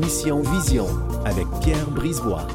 Mission Vision avec Pierre Brisebois.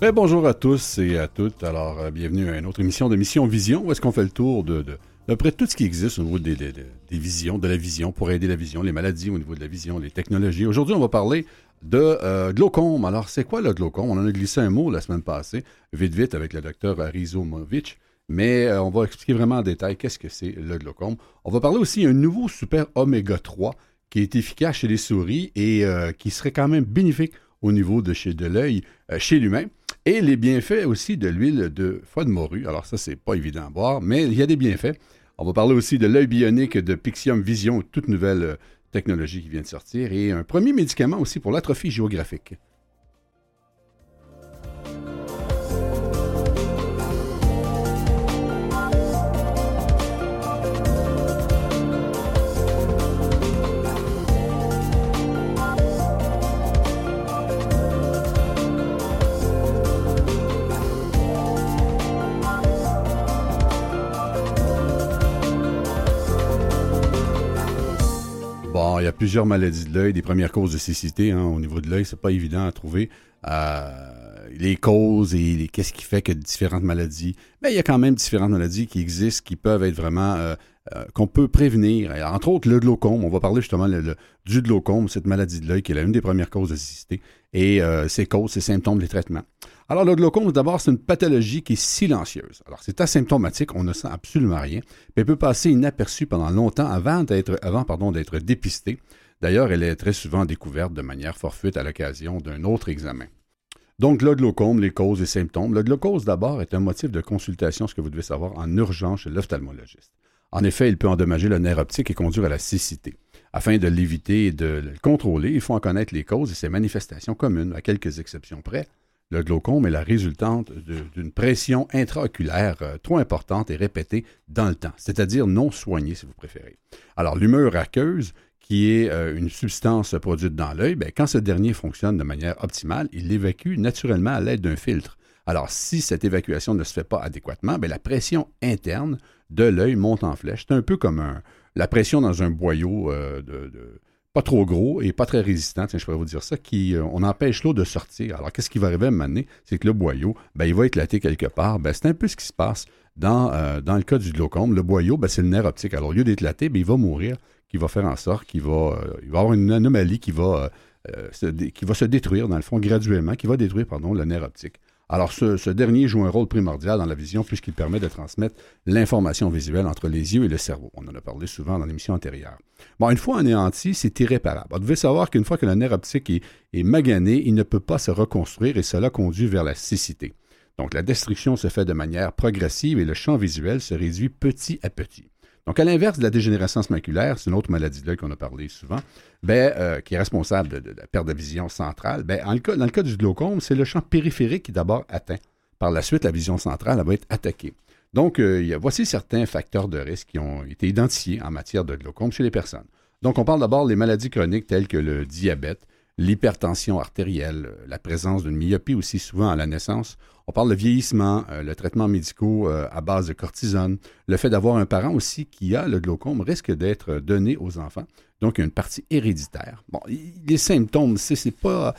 Ben, bonjour à tous et à toutes. Alors, euh, bienvenue à une autre émission de Mission Vision où est-ce qu'on fait le tour de, de, près tout ce qui existe au niveau des, des, visions, de la vision, pour aider la vision, les maladies au niveau de la vision, les technologies. Aujourd'hui, on va parler de euh, glaucome. Alors, c'est quoi le glaucome? On en a glissé un mot la semaine passée, vite vite, avec le docteur Arizomovich. Mais euh, on va expliquer vraiment en détail qu'est-ce que c'est le glaucome. On va parler aussi d'un nouveau super oméga 3 qui est efficace chez les souris et qui serait quand même bénéfique au niveau de, chez, de l'œil chez l'humain. Et les bienfaits aussi de l'huile de foie de morue. Alors ça, c'est pas évident à boire, mais il y a des bienfaits. On va parler aussi de l'œil bionique de Pixium Vision, toute nouvelle euh, technologie qui vient de sortir, et un premier médicament aussi pour l'atrophie géographique. Y a plusieurs maladies de l'œil, des premières causes de cécité hein, au niveau de l'œil, c'est pas évident à trouver. Les causes et qu'est-ce qui fait que différentes maladies. Mais il y a quand même différentes maladies qui existent, qui peuvent être vraiment euh, euh, qu'on peut prévenir. entre autres, le glaucome. On va parler justement du glaucome, cette maladie de l'œil qui est l'une des premières causes de cécité, et ses causes, ses symptômes, les traitements. Alors, le glaucome, d'abord, c'est une pathologie qui est silencieuse. Alors, c'est asymptomatique, on ne sent absolument rien, mais elle peut passer inaperçue pendant longtemps avant d'être, pardon, d'être dépistée. D'ailleurs, elle est très souvent découverte de manière fortuite à l'occasion d'un autre examen. Donc, le glaucome, les causes et symptômes. Le glaucome, d'abord, est un motif de consultation, ce que vous devez savoir, en urgence chez l'ophtalmologiste. En effet, il peut endommager le nerf optique et conduire à la cécité. Afin de l'éviter et de le contrôler, il faut en connaître les causes et ses manifestations communes, à quelques exceptions près. Le glaucome est la résultante d'une pression intraoculaire euh, trop importante et répétée dans le temps, c'est-à-dire non soignée si vous préférez. Alors l'humeur aqueuse, qui est euh, une substance produite dans l'œil, ben, quand ce dernier fonctionne de manière optimale, il l'évacue naturellement à l'aide d'un filtre. Alors si cette évacuation ne se fait pas adéquatement, ben, la pression interne de l'œil monte en flèche. C'est un peu comme la pression dans un boyau euh, de pas trop gros et pas très résistant, tiens, je pourrais vous dire ça, qui, euh, on empêche l'eau de sortir. Alors, qu'est-ce qui va arriver à un? C'est que le boyau, ben, il va éclater quelque part. Ben, c'est un peu ce qui se passe dans, euh, le cas du glaucome. Le boyau, ben, c'est le nerf optique. Alors, au lieu d'éclater, il va mourir, qui va faire en sorte qu'il va, il va avoir une anomalie qui va, se, qui va se détruire, dans le fond, graduellement, qui va détruire, pardon, le nerf optique. Alors, ce, dernier joue un rôle primordial dans la vision puisqu'il permet de transmettre l'information visuelle entre les yeux et le cerveau. On en a parlé souvent dans l'émission antérieure. Bon, une fois anéanti, c'est irréparable. Vous devez savoir qu'une fois que le nerf optique est, est magané, il ne peut pas se reconstruire et cela conduit vers la cécité. Donc, la destruction se fait de manière progressive et le champ visuel se réduit petit à petit. Donc, à l'inverse de la dégénérescence maculaire, c'est une autre maladie de qu'on a parlé souvent, ben, euh, qui est responsable de, la perte de vision centrale. Ben, dans le cas du glaucome, c'est le champ périphérique qui est d'abord atteint. Par la suite, la vision centrale va être attaquée. Donc, euh, voici certains facteurs de risque qui ont été identifiés en matière de glaucome chez les personnes. Donc, on parle d'abord des maladies chroniques telles que le diabète, l'hypertension artérielle, la présence d'une myopie aussi souvent à la naissance. On parle de vieillissement, euh, le traitement médical euh, à base de cortisone, le fait d'avoir un parent aussi qui a le glaucome risque d'être donné aux enfants. Donc, il y a une partie héréditaire. Bon, les symptômes, c'est pas,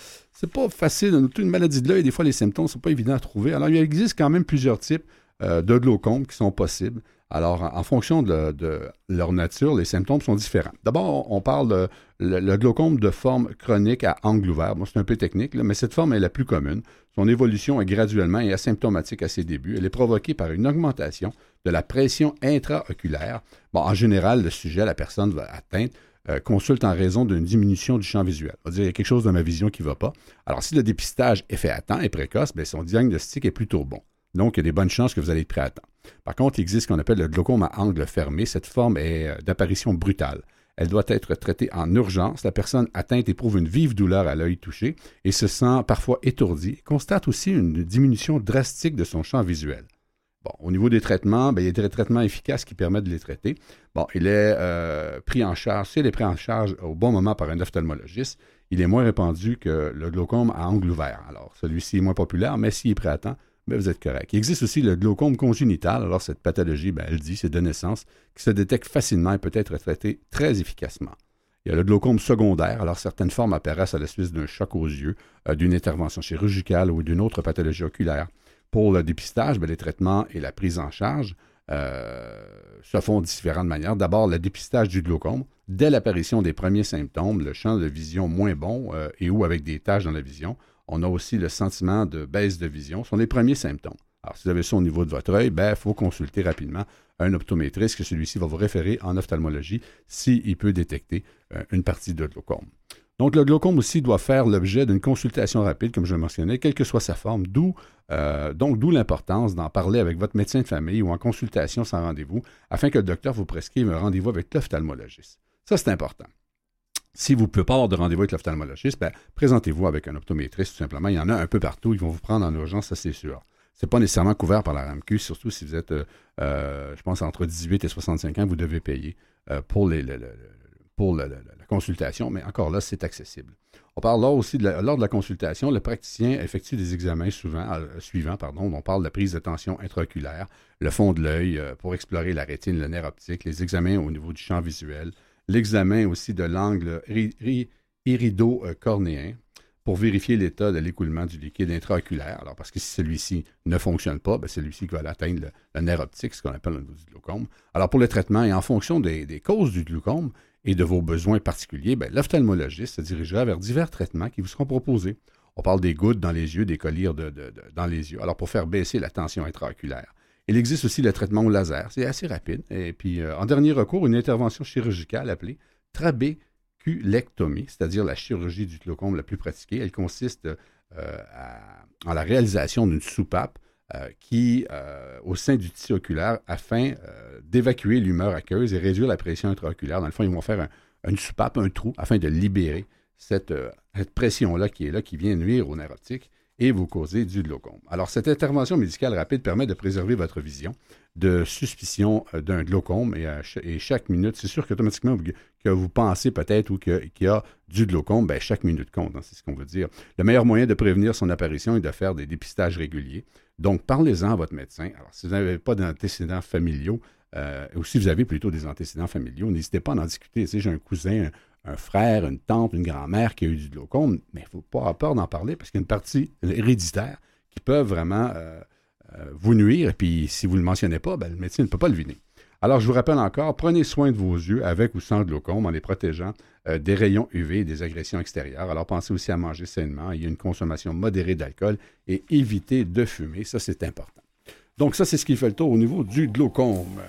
pas facile. Une maladie de l'œil, des fois, les symptômes ne sont pas évidents à trouver. Alors, il existe quand même plusieurs types euh, de glaucome qui sont possibles. Alors, en, fonction de, leur nature, les symptômes sont différents. D'abord, on parle de le, glaucome de forme chronique à angle ouvert. C'est un peu technique, mais cette forme est la plus commune. Son évolution est graduellement et asymptomatique à ses débuts. Elle est provoquée par une augmentation de la pression intraoculaire. Bon, en général, le sujet, la personne va atteindre, euh, consulte en raison d'une diminution du champ visuel. On va dire, y a quelque chose dans ma vision qui ne va pas. Alors, si le dépistage est fait à temps et précoce, bien, son diagnostic est plutôt bon. Donc, il y a des bonnes chances que vous allez être prêt à temps. Par contre, il existe ce qu'on appelle le glaucome à angle fermé. Cette forme est euh, d'apparition brutale. Elle doit être traitée en urgence. La personne atteinte éprouve une vive douleur à l'œil touché et se sent parfois étourdie. constate aussi une diminution drastique de son champ visuel. Bon, au niveau des traitements, ben, il y a des traitements efficaces qui permettent de les traiter. Bon, il est euh, pris en charge, s'il est pris en charge au bon moment par un ophtalmologiste, il est moins répandu que le glaucome à angle ouvert. Alors, celui-ci est moins populaire, mais s'il est pris à temps, vous êtes correct. Il existe aussi le glaucome congénital. Alors, cette pathologie, ben, elle dit, c'est de naissance, qui se détecte facilement et peut être traitée très efficacement. Il y a le glaucome secondaire. Alors, certaines formes apparaissent à la suite d'un choc aux yeux, euh, d'une intervention chirurgicale ou d'une autre pathologie oculaire. Pour le dépistage, ben, les traitements et la prise en charge euh, se font de différentes manières. D'abord, le dépistage du glaucome. Dès l'apparition des premiers symptômes, le champ de vision moins bon euh, et ou avec des taches dans la vision, on a aussi le sentiment de baisse de vision. Ce sont les premiers symptômes. Alors, si vous avez ça au niveau de votre œil, il ben, faut consulter rapidement un optométriste, que celui-ci va vous référer en ophtalmologie s'il peut détecter euh, une partie de glaucome. Donc, le glaucome aussi doit faire l'objet d'une consultation rapide, comme je le mentionnais, quelle que soit sa forme, d'où euh, d'où l'importance d'en parler avec votre médecin de famille ou en consultation sans rendez-vous, afin que le docteur vous prescrive un rendez-vous avec l'ophtalmologiste. Ça, c'est important. Si vous ne pouvez pas avoir de rendez-vous avec l'ophtalmologiste, ben, présentez-vous avec un optométriste, tout simplement. Il y en a un peu partout. Ils vont vous prendre en urgence, ça c'est sûr. Ce n'est pas nécessairement couvert par la RAMQ, surtout si vous êtes, euh, euh, je pense, entre 18 et 65 ans, vous devez payer pour, les, pour la consultation, mais encore là, c'est accessible. On parle là aussi, de lors de la consultation, le praticien effectue des examens suivants. Pardon, on parle de la prise de tension intraoculaire, le fond de l'œil pour explorer la rétine, le nerf optique, les examens au niveau du champ visuel, l'examen aussi de l'angle irido-cornéen pour vérifier l'état de l'écoulement du liquide intraoculaire. Alors, parce que si celui-ci ne fonctionne pas, ben, c'est celui-ci qui va atteindre le, nerf optique, ce qu'on appelle le glaucome. Alors, pour le traitement et en fonction des, causes du glaucome et de vos besoins particuliers, ben, l'ophtalmologiste se dirigera vers divers traitements qui vous seront proposés. On parle des gouttes dans les yeux, des collyres dans les yeux. Alors, pour faire baisser la tension intraoculaire. Il existe aussi le traitement au laser. C'est assez rapide. Et puis, euh, en dernier recours, une intervention chirurgicale appelée trabéculectomie, c'est-à-dire la chirurgie du glaucome la plus pratiquée. Elle consiste euh, en la réalisation d'une soupape euh, qui, au sein du tissu oculaire, afin d'évacuer l'humeur aqueuse et réduire la pression intraoculaire. Dans le fond, ils vont faire une soupape, un trou, afin de libérer cette, pression-là qui est là, qui vient nuire au nerf optique et vous causez du glaucome. Alors, cette intervention médicale rapide permet de préserver votre vision de suspicion euh, d'un glaucome et, chaque minute, c'est sûr qu'automatiquement, que vous pensez peut-être ou qu'il y a du glaucome, ben, chaque minute compte, hein, c'est ce qu'on veut dire. Le meilleur moyen de prévenir son apparition est de faire des dépistages réguliers. Donc, parlez-en à votre médecin. Alors, si vous n'avez pas d'antécédents familiaux, euh, ou si vous avez plutôt des antécédents familiaux, n'hésitez pas à en discuter. Tu j'ai un cousin, un frère, une tante, une grand-mère qui a eu du glaucome, mais il ne faut pas avoir peur d'en parler parce qu'il y a une partie héréditaire qui peut vraiment euh, euh, vous nuire. Et puis, si vous ne le mentionnez pas, ben, le médecin ne peut pas le viner. Alors, je vous rappelle encore, prenez soin de vos yeux avec ou sans glaucome en les protégeant euh, des rayons UV et des agressions extérieures. Alors, pensez aussi à manger sainement. Il y a une consommation modérée d'alcool et évitez de fumer. Ça, c'est important. Donc, ça, c'est ce qui fait le tour au niveau du glaucome.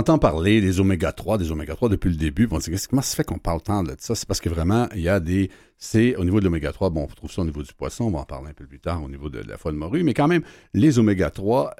Entend parler des oméga 3, des oméga 3 depuis le début. On se dit, comment ça fait qu'on parle tant de ça? C'est parce que vraiment, il y a des. C'est au niveau de l'oméga 3, bon, on trouve ça au niveau du poisson, on va en parler un peu plus tard au niveau de la foie de morue, mais quand même, les oméga 3,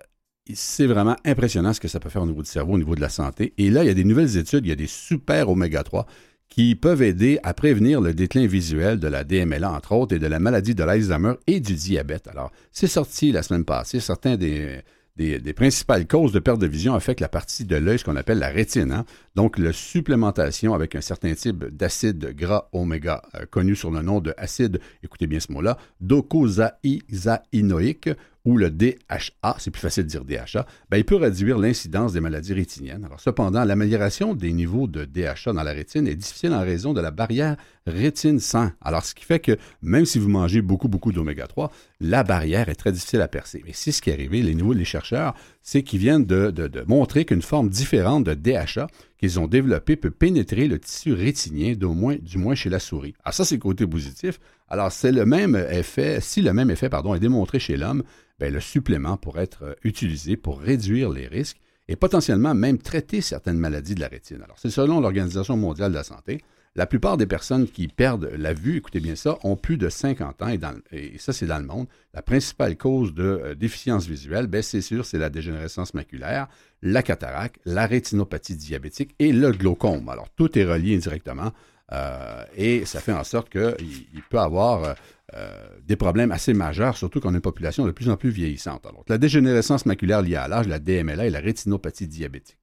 c'est vraiment impressionnant ce que ça peut faire au niveau du cerveau, au niveau de la santé. Et là, il y a des nouvelles études, il y a des super oméga 3 qui peuvent aider à prévenir le déclin visuel de la DMLA, entre autres, et de la maladie de l'Alzheimer et du diabète. Alors, c'est sorti la semaine passée. Certains des, des, principales causes de perte de vision affectent la partie de l'œil, ce qu'on appelle la rétine. Hein. Donc, la supplémentation avec un certain type d'acide gras oméga, euh, connu sous le nom de acide, écoutez bien ce mot-là, docosahexaénoïque, ou le DHA, c'est plus facile de dire DHA, ben, il peut réduire l'incidence des maladies rétiniennes. Alors, cependant, l'amélioration des niveaux de DHA dans la rétine est difficile en raison de la barrière rétine-sang. Alors, ce qui fait que même si vous mangez beaucoup, beaucoup d'oméga 3, la barrière est très difficile à percer. Mais c'est ce qui est arrivé, les niveaux des chercheurs, c'est qu'ils viennent de, montrer qu'une forme différente de DHA qu'ils ont développée peut pénétrer le tissu rétinien, moins, du moins chez la souris. Alors ça, c'est le côté positif. Alors, c'est le même effet, si le même effet pardon, est démontré chez l'homme, ben, le supplément pourrait être euh, utilisé pour réduire les risques et potentiellement même traiter certaines maladies de la rétine. Alors, c'est selon l'Organisation mondiale de la santé. La plupart des personnes qui perdent la vue, écoutez bien ça, ont plus de 50 ans et, ça, c'est dans le monde. La principale cause de euh, déficience visuelle, ben, c'est sûr, c'est la dégénérescence maculaire, la cataracte, la rétinopathie diabétique et le glaucome. Alors, tout est relié indirectement euh, et ça fait en sorte qu'il peut avoir euh, des problèmes assez majeurs, surtout qu'on a une population de plus en plus vieillissante. La dégénérescence maculaire liée à l'âge, la DMLA et la rétinopathie diabétique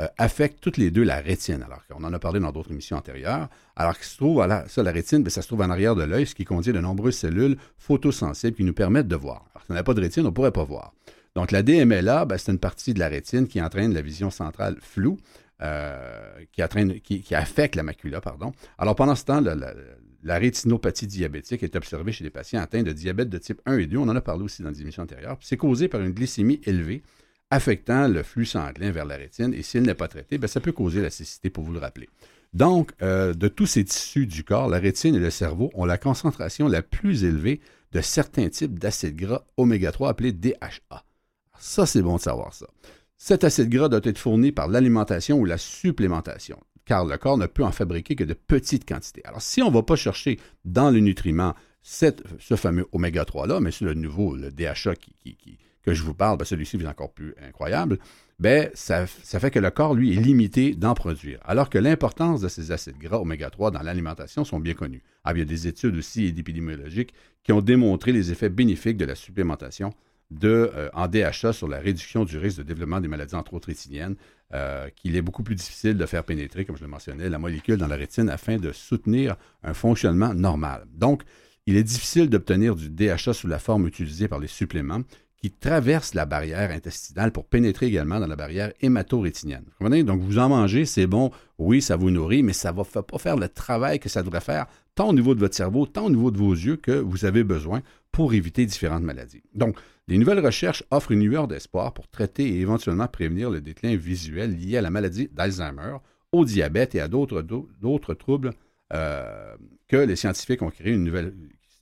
euh, affectent toutes les deux la rétine. Alors, on en a parlé dans d'autres émissions antérieures. Alors, qui se trouve, voilà, ça, la rétine, ben, ça se trouve en arrière de l'œil, ce qui contient de nombreuses cellules photosensibles qui nous permettent de voir. Alors, si on n'a pas de rétine, on ne pourrait pas voir. Donc, la DMLA, ben, c'est une partie de la rétine qui entraîne la vision centrale floue. Euh, qui, affecte la macula. Pardon. Alors, pendant ce temps, la, rétinopathie diabétique est observée chez les patients atteints de diabète de type 1 et 2. On en a parlé aussi dans des émissions antérieures. C'est causé par une glycémie élevée affectant le flux sanguin vers la rétine. Et si elle n'est pas traitée, ben, ça peut causer la cécité, pour vous le rappeler. Donc, euh, de tous ces tissus du corps, la rétine et le cerveau ont la concentration la plus élevée de certains types d'acides gras oméga 3 appelés DHA. Ça, c'est bon de savoir ça. Cet acide gras doit être fourni par l'alimentation ou la supplémentation, car le corps ne peut en fabriquer que de petites quantités. Alors, si on ne va pas chercher dans le nutriment ce fameux oméga 3-là, mais c'est le nouveau, le DHA que je vous parle, ben, celui-ci est encore plus incroyable, ben, ça, fait que le corps, lui, est limité d'en produire. Alors que l'importance de ces acides gras oméga 3 dans l'alimentation sont bien connus. Ah, il y a des études aussi épidémiologiques qui ont démontré les effets bénéfiques de la supplémentation de, euh, en DHA sur la réduction du risque de développement des maladies, entre autres rétiniennes, euh, qu'il est beaucoup plus difficile de faire pénétrer, comme je le mentionnais, la molécule dans la rétine afin de soutenir un fonctionnement normal. Donc, il est difficile d'obtenir du DHA sous la forme utilisée par les suppléments qui traversent la barrière intestinale pour pénétrer également dans la barrière hémato-rétinienne. Donc, vous en mangez, c'est bon, oui, ça vous nourrit, mais ça ne va pas faire le travail que ça devrait faire, tant au niveau de votre cerveau, tant au niveau de vos yeux que vous avez besoin pour éviter différentes maladies. Donc, les nouvelles recherches offrent une lueur d'espoir pour traiter et éventuellement prévenir le déclin visuel lié à la maladie d'Alzheimer, au diabète et à d'autres, troubles euh, que les scientifiques ont créé une nouvelle,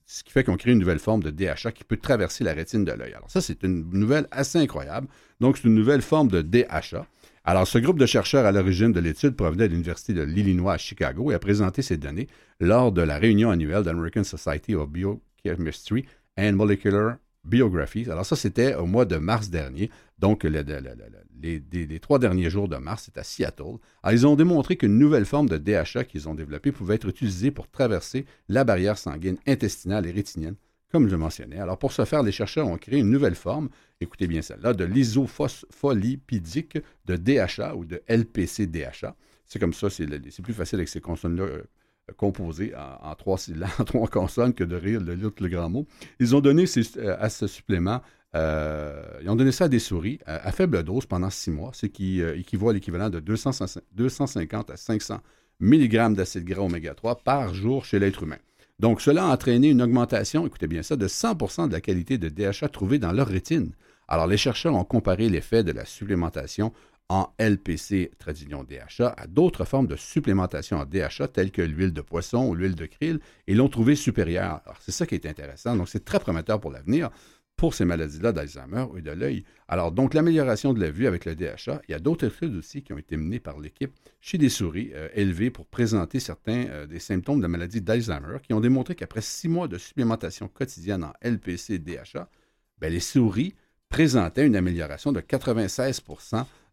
ce qui fait qu'on crée une nouvelle forme de DHA qui peut traverser la rétine de l'œil. Alors ça, c'est une nouvelle assez incroyable. Donc, c'est une nouvelle forme de DHA. Alors, ce groupe de chercheurs à l'origine de l'étude provenait de l'Université de l'Illinois à Chicago et a présenté ces données lors de la réunion annuelle de l'American Society of Biochemistry and Molecular Biographies. Alors ça, c'était au mois de mars dernier. Donc, les, trois derniers jours de mars, c'est à Seattle. Alors, ils ont démontré qu'une nouvelle forme de DHA qu'ils ont développée pouvait être utilisée pour traverser la barrière sanguine intestinale et rétinienne, comme je mentionnais. Alors, pour ce faire, les chercheurs ont créé une nouvelle forme, écoutez bien celle-là, de l'isophospholipidique de DHA ou de LPC-DHA. C'est comme ça, c'est plus facile avec ces consonnes-là euh, composé en, trois, en trois consonnes que de rire le, le grand mot. Ils ont donné euh, à ce supplément, euh, ils ont donné ça à des souris à, faible dose pendant six mois, ce qui euh, équivaut à l'équivalent de 250 à 500 mg d'acide gras oméga 3 par jour chez l'être humain. Donc, cela a entraîné une augmentation, écoutez bien ça, de 100% de la qualité de DHA trouvée dans leur rétine. Alors, les chercheurs ont comparé l'effet de la supplémentation en LPC, tradition DHA, à d'autres formes de supplémentation en DHA, telles que l'huile de poisson ou l'huile de krill, et l'ont trouvé supérieure. Alors, c'est ça qui est intéressant. Donc, c'est très prometteur pour l'avenir. pour ces maladies-là d'Alzheimer et de l'œil. Alors, donc, l'amélioration de la vue avec le DHA, il y a d'autres études aussi qui ont été menées par l'équipe chez des souris euh, élevées pour présenter certains euh, des symptômes de la maladie d'Alzheimer qui ont démontré qu'après six mois de supplémentation quotidienne en LPC DHA, ben, les souris présentaient une amélioration de 96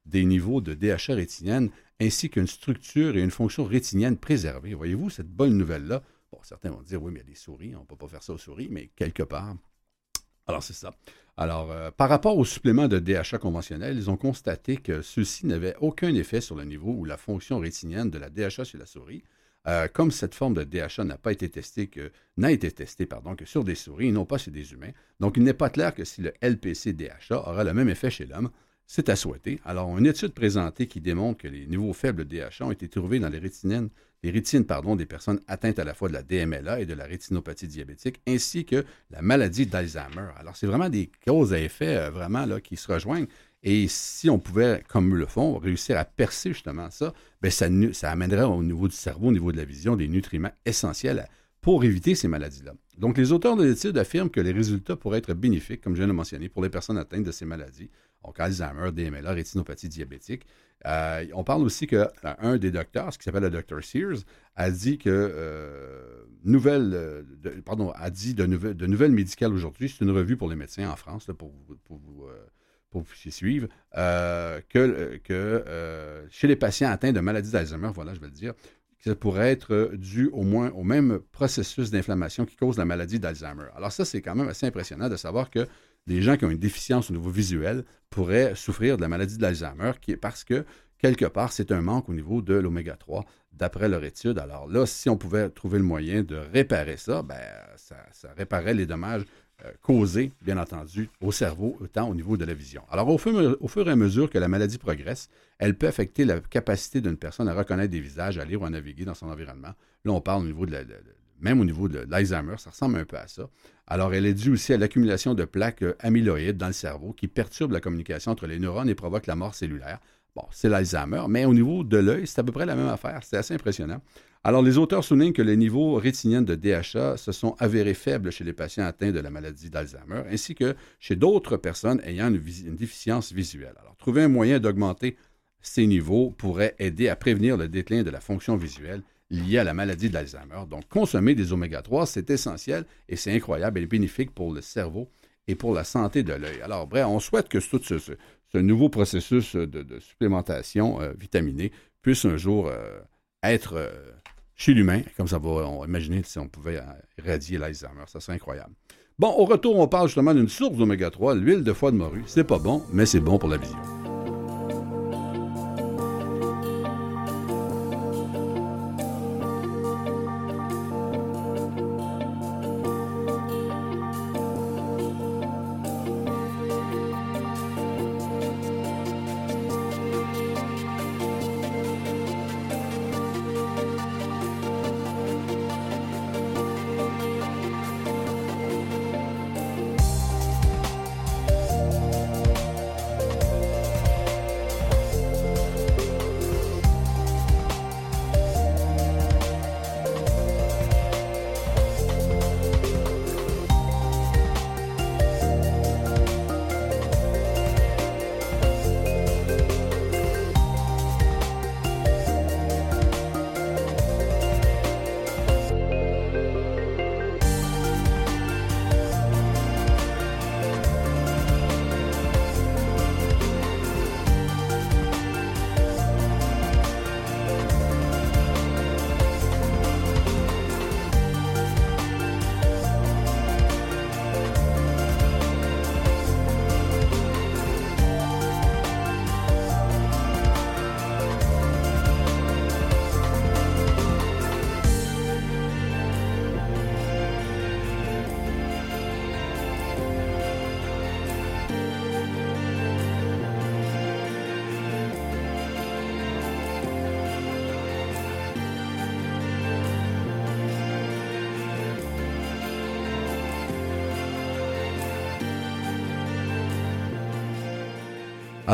des niveaux de DHA rétinienne ainsi qu'une structure et une fonction rétinienne préservée. Voyez-vous cette bonne nouvelle-là? Bon, certains vont dire, oui, mais il y a des souris, on ne peut pas faire ça aux souris, mais quelque part, alors, c'est ça. Alors, euh, par rapport aux suppléments de DHA conventionnels, ils ont constaté que ceux-ci n'avaient aucun effet sur le niveau ou la fonction rétinienne de la DHA chez la souris. Euh, comme cette forme de DHA n'a pas été testée que n'a été testée pardon, que sur des souris et non pas chez des humains, donc il n'est pas clair que si le LPC DHA aura le même effet chez l'homme. C'est à souhaiter. Alors, une étude présentée qui démontre que les niveaux faibles de DHA ont été trouvés dans les rétines des personnes atteintes à la fois de la DMLA et de la rétinopathie diabétique, ainsi que la maladie d'Alzheimer. Alors, c'est vraiment des causes à effet euh, vraiment là, qui se rejoignent. Et si on pouvait, comme le font, réussir à percer justement ça, bien, ça, ça amènerait au niveau du cerveau, au niveau de la vision, des nutriments essentiels pour éviter ces maladies-là. Donc, les auteurs de l'étude affirment que les résultats pourraient être bénéfiques, comme je viens de mentionner, pour les personnes atteintes de ces maladies, donc Alzheimer, DMLA, rétinopathie diabétique. Euh, on parle aussi qu'un euh, des docteurs, ce qui s'appelle le docteur Sears, a dit que euh, dit de, nouvelles, de médicales aujourd'hui, c'est une revue pour les médecins en France, pour, vous, pour suivre, que, que chez les patients atteints de maladies d'Alzheimer, voilà, je vais le dire, ça pourrait être dû au moins au même processus d'inflammation qui cause la maladie d'Alzheimer. Alors ça, c'est quand même assez impressionnant de savoir que des gens qui ont une déficience au niveau visuel pourraient souffrir de la maladie d'Alzheimer parce que, quelque part, c'est un manque au niveau de l'oméga 3, d'après leur étude. Alors là, si on pouvait trouver le moyen de réparer ça, ben, ça, réparerait les dommages euh, causés, bien entendu, au cerveau, autant au niveau de la vision. Alors, au fur, et à mesure que la maladie progresse, elle peut affecter la capacité d'une personne à reconnaître des visages, à lire ou à naviguer dans son environnement. Là, on parle au niveau de la, même au niveau de l'Alzheimer, ça ressemble un peu à ça. Alors, elle est due aussi à l'accumulation de plaques euh, amyloïdes dans le cerveau qui perturbent la communication entre les neurones et provoquent la mort cellulaire. Bon, c'est l'Alzheimer, mais au niveau de l'œil, c'est à peu près la même affaire. C'est assez impressionnant. Alors, les auteurs soulignent que les niveaux rétiniens de DHA se sont avérés faibles chez les patients atteints de la maladie d'Alzheimer, ainsi que chez d'autres personnes ayant une, déficience visuelle. Alors, trouver un moyen d'augmenter ces niveaux pourrait aider à prévenir le déclin de la fonction visuelle liée à la maladie d'Alzheimer. Donc, consommer des oméga 3, c'est essentiel et c'est incroyable et bénéfique pour le cerveau et pour la santé de l'œil. Alors, bref, on souhaite que tout ce, nouveau processus de, supplémentation euh, vitaminée puisse un jour euh, être euh, chez l'humain, comme ça va, on imaginer si on pouvait irradier l'Alzheimer, ça serait incroyable. Bon, au retour, on parle justement d'une source d'oméga 3, l'huile de foie de morue. C'est pas bon, mais c'est bon pour la vision.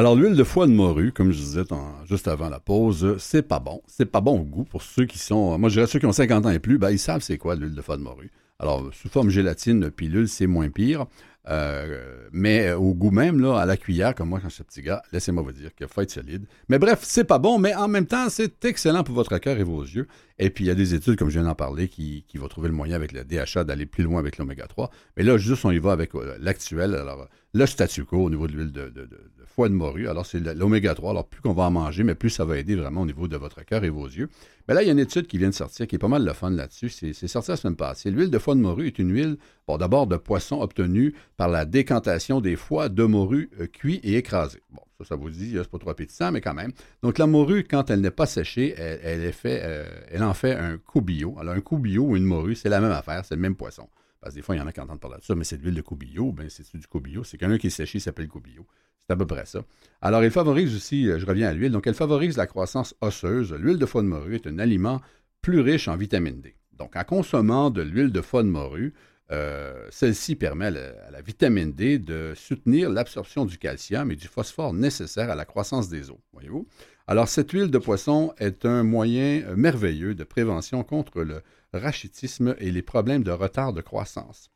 Alors, l'huile de foie de morue, comme je disais juste avant la pause, c'est pas bon. C'est pas bon au goût pour ceux qui sont. Moi, je dirais ceux qui ont 50 ans et plus, ben, ils savent c'est quoi l'huile de foie de morue. Alors, sous forme gélatine, pilule, c'est moins pire. Euh, mais au goût même, là, à la cuillère, comme moi quand je suis petit gars, laissez-moi vous dire qu'il faut être solide. Mais bref, c'est pas bon, mais en même temps, c'est excellent pour votre cœur et vos yeux. Et puis, il y a des études, comme je viens d'en parler, qui, qui vont trouver le moyen avec le DHA d'aller plus loin avec l'oméga 3. Mais là, juste, on y va avec l'actuel. Alors, le statu quo au niveau de l'huile de, foie de morue. Alors, c'est l'oméga 3. Alors, plus qu'on va en manger, mais plus ça va aider vraiment au niveau de votre cœur et vos yeux. Mais là, il y a une étude qui vient de sortir qui est pas mal le fun là-dessus. C'est sorti la semaine passée. L'huile de foie de morue est une huile, bon, d'abord de poisson obtenue par la décantation des foies de morue euh, cuits et écrasés. Bon, ça, ça vous dit, c'est pas trop appétissant, mais quand même. Donc, la morue, quand elle n'est pas séchée, elle, est fait, euh, elle en fait un coubillot. Alors, un coubillot ou une morue, c'est la même affaire, c'est le même poisson. Parce que des fois, il y en a qui entendent parler de ça, mais c'est de l'huile de coubillot. Ben, c'est du coubillot. C'est quelqu'un qui est séché, s'appelle coubillot. C'est à peu près ça. Alors, elle favorise aussi, euh, je reviens à l'huile, donc elle favorise la croissance osseuse. L'huile de foie de morue est un aliment plus riche en vitamine D. Donc, en consommant de l'huile de foie de morue, euh, celle-ci permet à la, vitamine D de soutenir l'absorption du calcium et du phosphore nécessaires à la croissance des os. Voyez-vous? Alors, cette huile de poisson est un moyen euh, merveilleux de prévention contre le rachitisme et les problèmes de retard de croissance.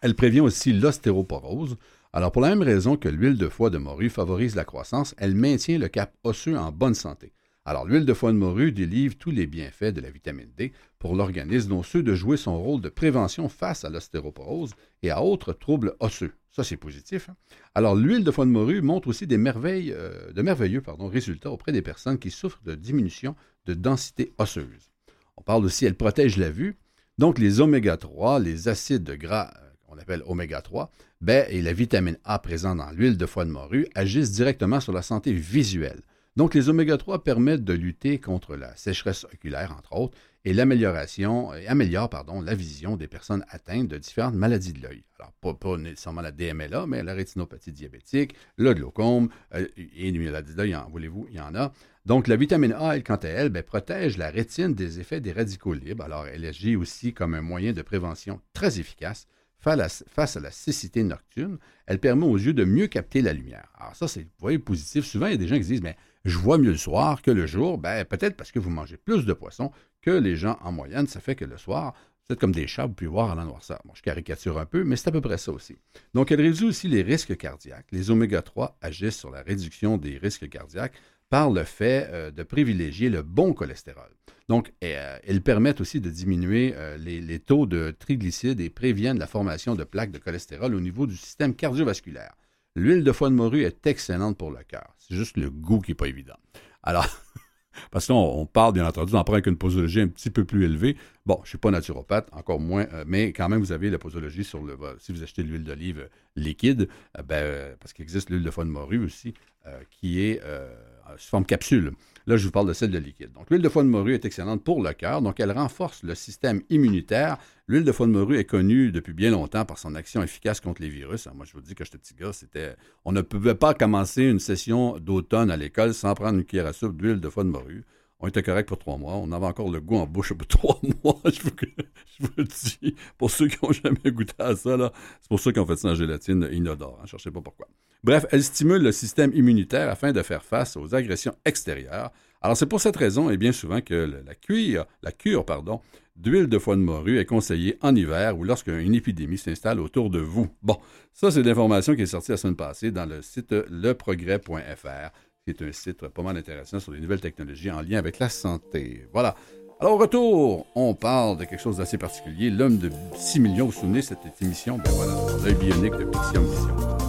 Elle prévient aussi l'ostéoporose. Alors, pour la même raison que l'huile de foie de morue favorise la croissance, elle maintient le cap osseux en bonne santé. Alors, l'huile de foie de morue délivre tous les bienfaits de la vitamine D pour l'organisme, dont ceux de jouer son rôle de prévention face à l'ostéoporose et à autres troubles osseux. Ça, c'est positif. Hein. Alors, l'huile de foie de morue montre aussi des merveilles, euh, de merveilleux résultats auprès des personnes qui souffrent de diminution de densité osseuse. On parle aussi, elle protège la vue. Donc, les oméga 3, les acides gras euh, qu'on appelle oméga 3, ben, et la vitamine A présente dans l'huile de foie de morue agissent directement sur la santé visuelle. Donc, les oméga 3 permettent de lutter contre la sécheresse oculaire, entre autres, et l'amélioration, améliore pardon, la vision des personnes atteintes de différentes maladies de l'œil. Alors, pas, pas, nécessairement la DMLA, mais la rétinopathie diabétique, le glaucome, euh, et une maladie de l'œil, voulez-vous, il y en a. Donc, la vitamine A, elle, quant à elle, ben, protège la rétine des effets des radicaux libres. Alors, elle agit aussi comme un moyen de prévention très efficace face à la cécité nocturne. Elle permet aux yeux de mieux capter la lumière. Alors, ça, c'est, vous voyez, positif. Souvent, il y a des gens qui disent, mais je vois mieux le soir que le jour. Ben, peut-être parce que vous mangez plus de poissons que les gens en moyenne. Ça fait que le soir, êtes comme des chats, vous pouvez voir à la noirceur. Moi, je caricature un peu, mais c'est à peu près ça aussi. Donc, elle réduit aussi les risques cardiaques. Les oméga 3 agissent sur la réduction des risques cardiaques par le fait euh, de privilégier le bon cholestérol. Donc, euh, elles permettent aussi de diminuer euh, les, taux de triglycides et préviennent la formation de plaques de cholestérol au niveau du système cardiovasculaire. L'huile de foie de morue est excellente pour le cœur. C'est juste le goût qui n'est pas évident. Alors, parce que on, parle bien entendu d'en prendre avec une posologie un petit peu plus élevée. Bon, je ne suis pas naturopathe, encore moins, mais quand même, vous avez la posologie sur le. Si vous achetez de l'huile d'olive liquide, ben, parce qu'il existe l'huile de foie de morue aussi, qui est sous forme capsule. Là, je vous parle de celle de liquide. Donc, l'huile de foie de morue est excellente pour le cœur, donc elle renforce le système immunitaire. L'huile de foie de morue est connue depuis bien longtemps par son action efficace contre les virus. moi, je vous dis que j'étais petit gars, c'était. On ne pouvait pas commencer une session d'automne à l'école sans prendre une cuillère à soupe d'huile de foie de morue. On était correct pour trois mois. On avait encore le goût en bouche pour trois mois. je, vous, je vous dis, pour ceux qui n'ont jamais goûté à ça, c'est pour ceux qui ont fait ça en gélatine inodore. Ne hein, cherchez pas pourquoi. Bref, elle stimule le système immunitaire afin de faire face aux agressions extérieures. Alors c'est pour cette raison et bien souvent que la cure, la cure pardon, d'huile de foie de morue est conseillée en hiver ou lorsqu'une épidémie s'installe autour de vous. Bon, ça c'est l'information qui est sortie la semaine passée dans le site leprogrès.fr, qui est un site pas mal intéressant sur les nouvelles technologies en lien avec la santé. Voilà. Alors retour, on parle de quelque chose d'assez particulier, l'homme de 6 millions. Vous vous souvenez cette émission? Ben voilà, l'œil bionique de Mission Mission.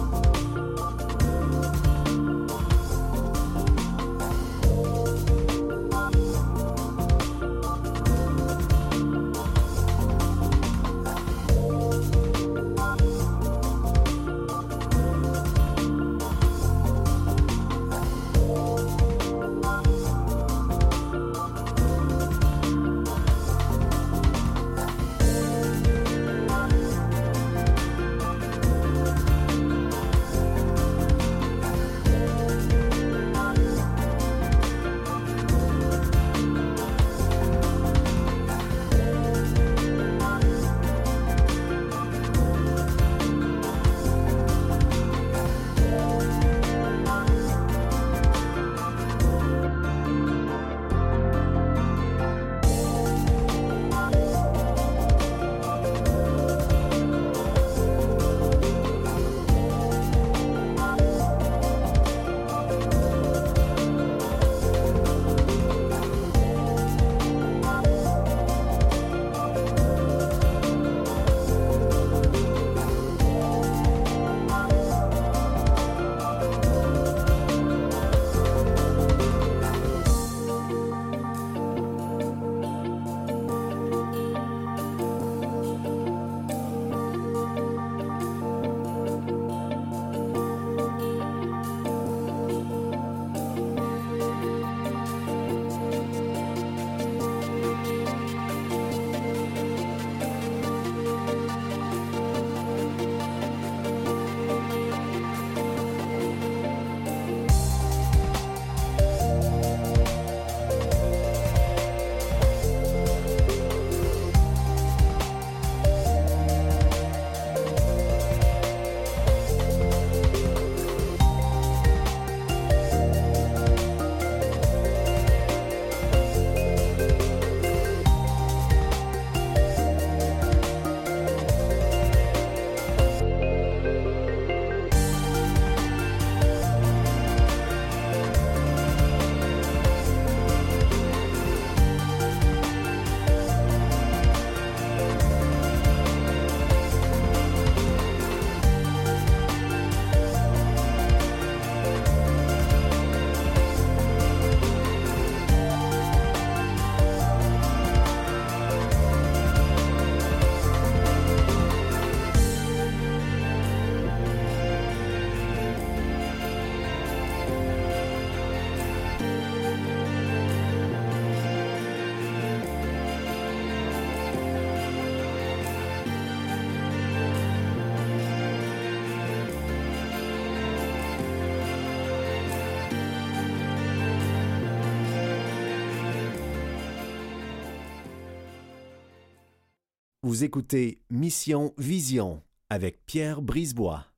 Vous écoutez Mission Vision avec Pierre Brisebois.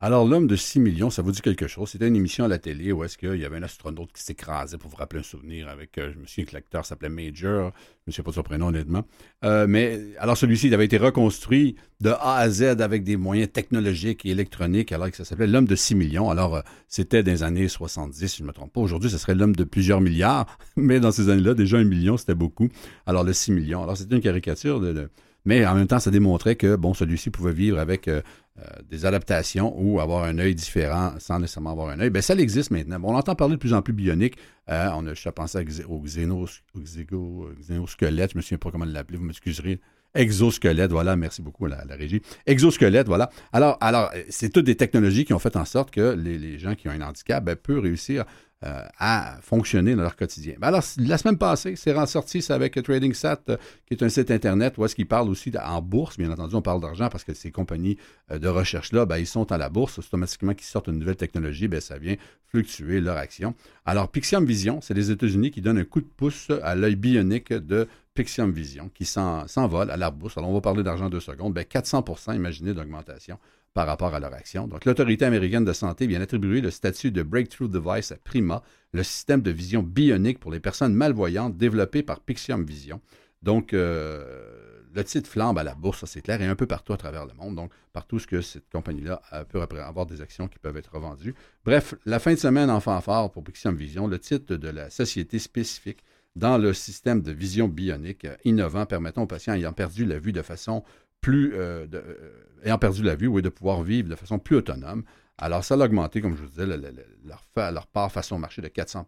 Alors, l'homme de 6 millions, ça vous dit quelque chose? C'était une émission à la télé où est-ce qu'il y avait un astronaute qui s'écrasait, pour vous rappeler un souvenir, avec, euh, je me souviens s'appelait Major, je ne sais pas son prénom honnêtement. Euh, mais alors, celui-ci, il avait été reconstruit de A à Z avec des moyens technologiques et électroniques, alors que ça s'appelait l'homme de 6 millions. Alors, euh, c'était dans les années 70, si je ne me trompe pas. Aujourd'hui, ce serait l'homme de plusieurs milliards, mais dans ces années-là, déjà un million, c'était beaucoup. Alors, le 6 millions. Alors, c'était une caricature de mais en même temps, ça démontrait que bon, celui-ci pouvait vivre avec euh, euh, des adaptations ou avoir un œil différent sans nécessairement avoir un œil. Ben, ça existe maintenant. On entend parler de plus en plus bionique. Euh, on a, je pensé au xénosquelette, je ne me souviens pas comment l'appeler, vous m'excuserez. Exosquelette, voilà, merci beaucoup la, la régie. Exosquelette, voilà. Alors, alors c'est toutes des technologies qui ont fait en sorte que les, gens qui ont un handicap ben, peuvent réussir euh, à fonctionner dans leur quotidien. Ben alors, la semaine passée, c'est ressorti avec TradingSat, euh, qui est un site Internet où est-ce qu'ils parlent aussi en bourse. Bien entendu, on parle d'argent parce que ces compagnies euh, de recherche-là, ben, ils sont à la bourse. Automatiquement qu'ils sortent une nouvelle technologie, ben, ça vient fluctuer leur action. Alors, Pixium Vision, c'est les États-Unis qui donnent un coup de pouce à l'œil bionique de Pixium Vision, qui s'envole à la bourse. Alors, on va parler d'argent deux secondes. Ben, 400% imaginez d'augmentation par rapport à leur action. Donc, l'autorité américaine de santé vient d'attribuer le statut de Breakthrough Device à Prima, le système de vision bionique pour les personnes malvoyantes développé par Pixium Vision. Donc, euh, le titre flambe à la bourse, c'est clair, et un peu partout à travers le monde. Donc, partout ce que cette compagnie-là peut avoir des actions qui peuvent être revendues. Bref, la fin de semaine en fanfare pour Pixium Vision, le titre de la société spécifique dans le système de vision bionique innovant permettant aux patients ayant perdu la vue de façon plus, euh, euh, ayant perdu la vue, de pouvoir vivre de façon plus autonome. Alors, ça a augmenté, comme je vous disais, leur, leur, part au marché de 400%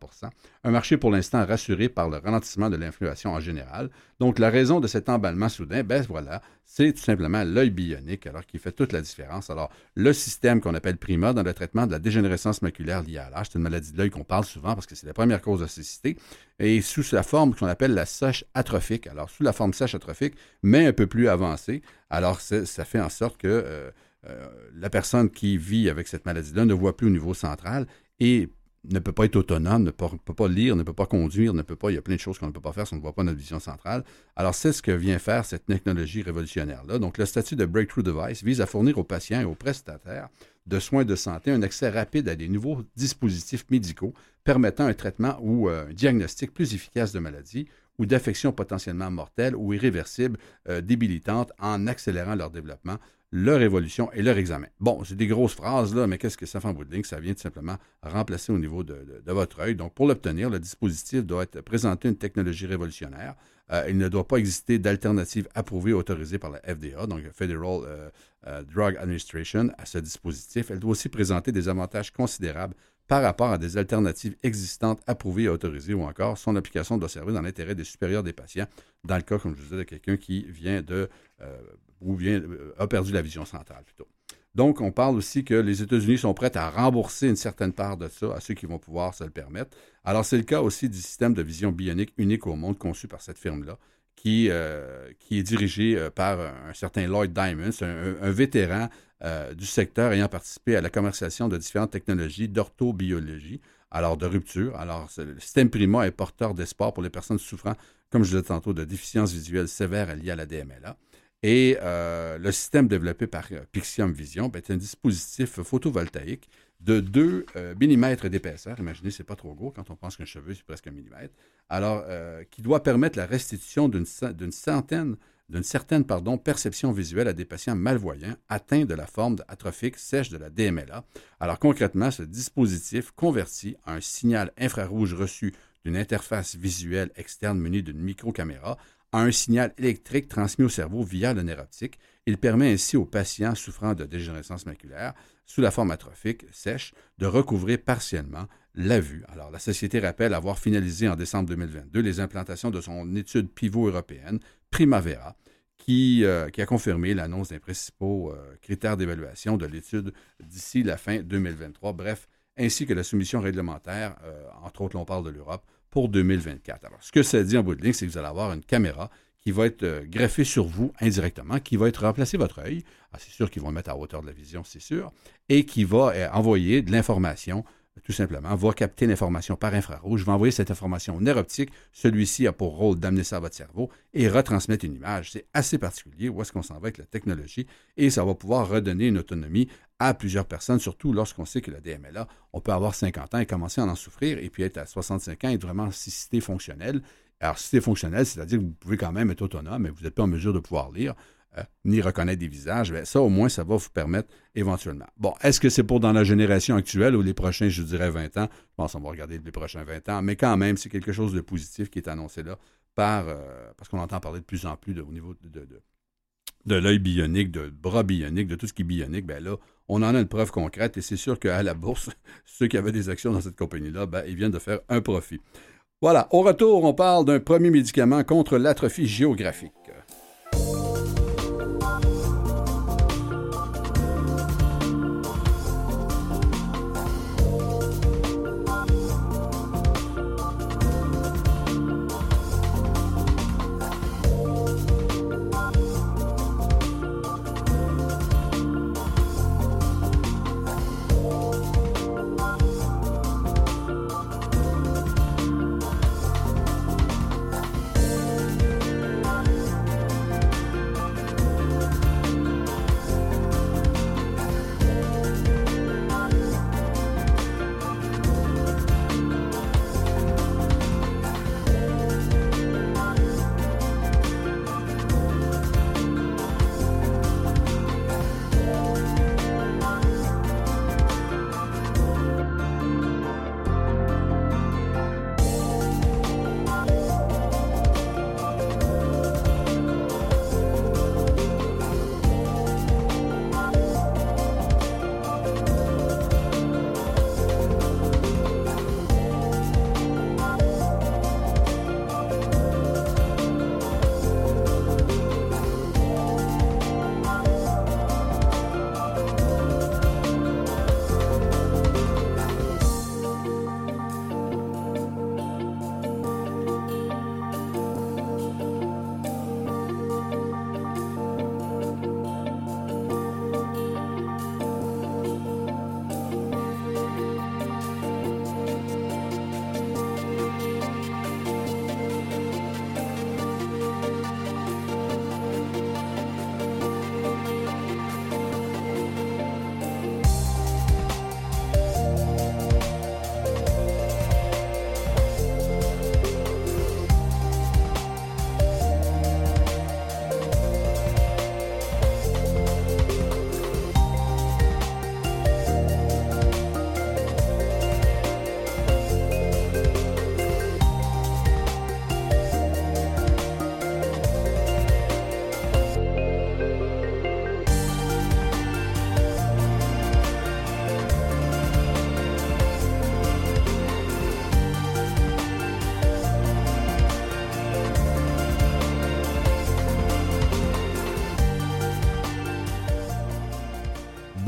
Un marché pour l'instant rassuré par le ralentissement de l'inflation en général. Donc, la raison de cet emballement soudain, ben voilà, c'est tout simplement l'œil bionique, alors qui fait toute la différence. Alors, le système qu'on appelle PRIMA dans le traitement de la dégénérescence maculaire liée à l'âge, c'est une maladie de l'œil qu'on parle souvent parce que c'est la première cause de cécité, et sous la forme qu'on appelle la sèche atrophique. Alors, sous la forme sèche atrophique, mais un peu plus avancée. Alors, ça fait en sorte que... Euh, la personne qui vit avec cette maladie-là ne voit plus au niveau central et ne peut pas être autonome, ne peut, pas lire, ne peut pas conduire, ne peut pas, il y a plein de choses qu'on ne peut pas faire si on ne voit pas notre vision centrale. Alors, c'est ce que vient faire cette technologie révolutionnaire-là. Donc, le statut de Breakthrough Device vise à fournir aux patients et aux prestataires de soins de santé un accès rapide à des nouveaux dispositifs médicaux permettant un traitement ou euh, un diagnostic plus efficace de maladies ou d'affections potentiellement mortelles ou irréversibles, euh, débilitantes, en accélérant leur développement leur évolution et leur examen. Bon, c'est des grosses phrases là, mais qu'est-ce que ça fait en bout de ligne? Ça vient tout simplement remplacer au niveau de, votre œil. Donc, pour l'obtenir, le dispositif doit être présenter une technologie révolutionnaire. Euh, il ne doit pas exister d'alternative approuvée autorisée par la FDA, donc Federal euh, euh, Drug Administration, à ce dispositif. Elle doit aussi présenter des avantages considérables par rapport à des alternatives existantes approuvées et autorisées ou encore son application doit servir dans l'intérêt des supérieurs des patients, dans le cas, comme je vous disais, de quelqu'un qui vient de ou bien euh, a perdu la vision centrale plutôt. Donc, on parle aussi que les États-Unis sont prêts à rembourser une certaine part de ça à ceux qui vont pouvoir se le permettre. Alors, c'est le cas aussi du système de vision bionique unique au monde conçu par cette firme-là, qui, euh, qui est dirigé euh, par un certain Lloyd Diamond, un, vétéran du secteur ayant participé à la commercialisation de différentes technologies d'orthobiologie, alors de rupture. Alors, le système Prima est porteur d'espoir pour les personnes souffrant, comme je disais tantôt, de déficiences visuelles sévères liées à la DMLA. Et euh, le système développé par euh, Pixium Vision ben, est un dispositif photovoltaïque de 2 euh, mm d'épaisseur. Imaginez, c'est pas trop gros quand on pense qu'un cheveu, c'est presque un millimètre. Alors, qui doit permettre la restitution d'une centaine, d'une certaine pardon, perception visuelle à des patients malvoyants atteints de la forme atrophique sèche de la DMLA. Alors, concrètement, ce dispositif convertit un signal infrarouge reçu d'une interface visuelle externe munie d'une microcaméra a un signal électrique transmis au cerveau via le nerf optique. Il permet ainsi aux patients souffrant de dégénérescence maculaire sous la forme atrophique sèche de recouvrer partiellement la vue. Alors, la société rappelle avoir finalisé en décembre 2022 les implantations de son étude pivot européenne Primavera, qui, euh, a confirmé l'annonce des principaux euh, critères d'évaluation de l'étude d'ici la fin 2023. Bref, ainsi que la soumission réglementaire, euh, entre autres, l'on parle de l'Europe, pour 2024. Alors, ce que ça dit en bout de ligne, c'est que vous allez avoir une caméra qui va être euh, greffée sur vous indirectement, qui va être remplacer votre œil. Ah, c'est sûr qu'ils vont le mettre à hauteur de la vision, c'est sûr, et qui va euh, envoyer de l'information tout simplement, va capter l'information par infrarouge, va envoyer cette information au nerf optique. Celui-ci a pour rôle d'amener ça à votre cerveau et retransmettre une image. C'est assez particulier où est-ce qu'on s'en va avec la technologie et ça va pouvoir redonner une autonomie à plusieurs personnes, surtout lorsqu'on sait que la DMLA, on peut avoir 50 ans et commencer à en souffrir et puis être à 65 ans et être vraiment cité fonctionnel. Alors, cité fonctionnel, c'est-à-dire que vous pouvez quand même être autonome, mais vous n'êtes pas en mesure de pouvoir lire. Euh, ni reconnaître des visages, bien, ça au moins, ça va vous permettre éventuellement. Bon, est-ce que c'est pour dans la génération actuelle ou les prochains, je dirais, 20 ans? Je pense qu'on va regarder les prochains 20 ans, mais quand même, c'est quelque chose de positif qui est annoncé là euh, parce qu'on entend parler de plus en plus au niveau de, de, l'œil bionique, de bras bionique, de tout ce qui est bionique, bien là, on en a une preuve concrète et c'est sûr qu'à la bourse, ceux qui avaient des actions dans cette compagnie-là, ben, ils viennent de faire un profit. Voilà, au retour, on parle d'un premier médicament contre l'atrophie géographique.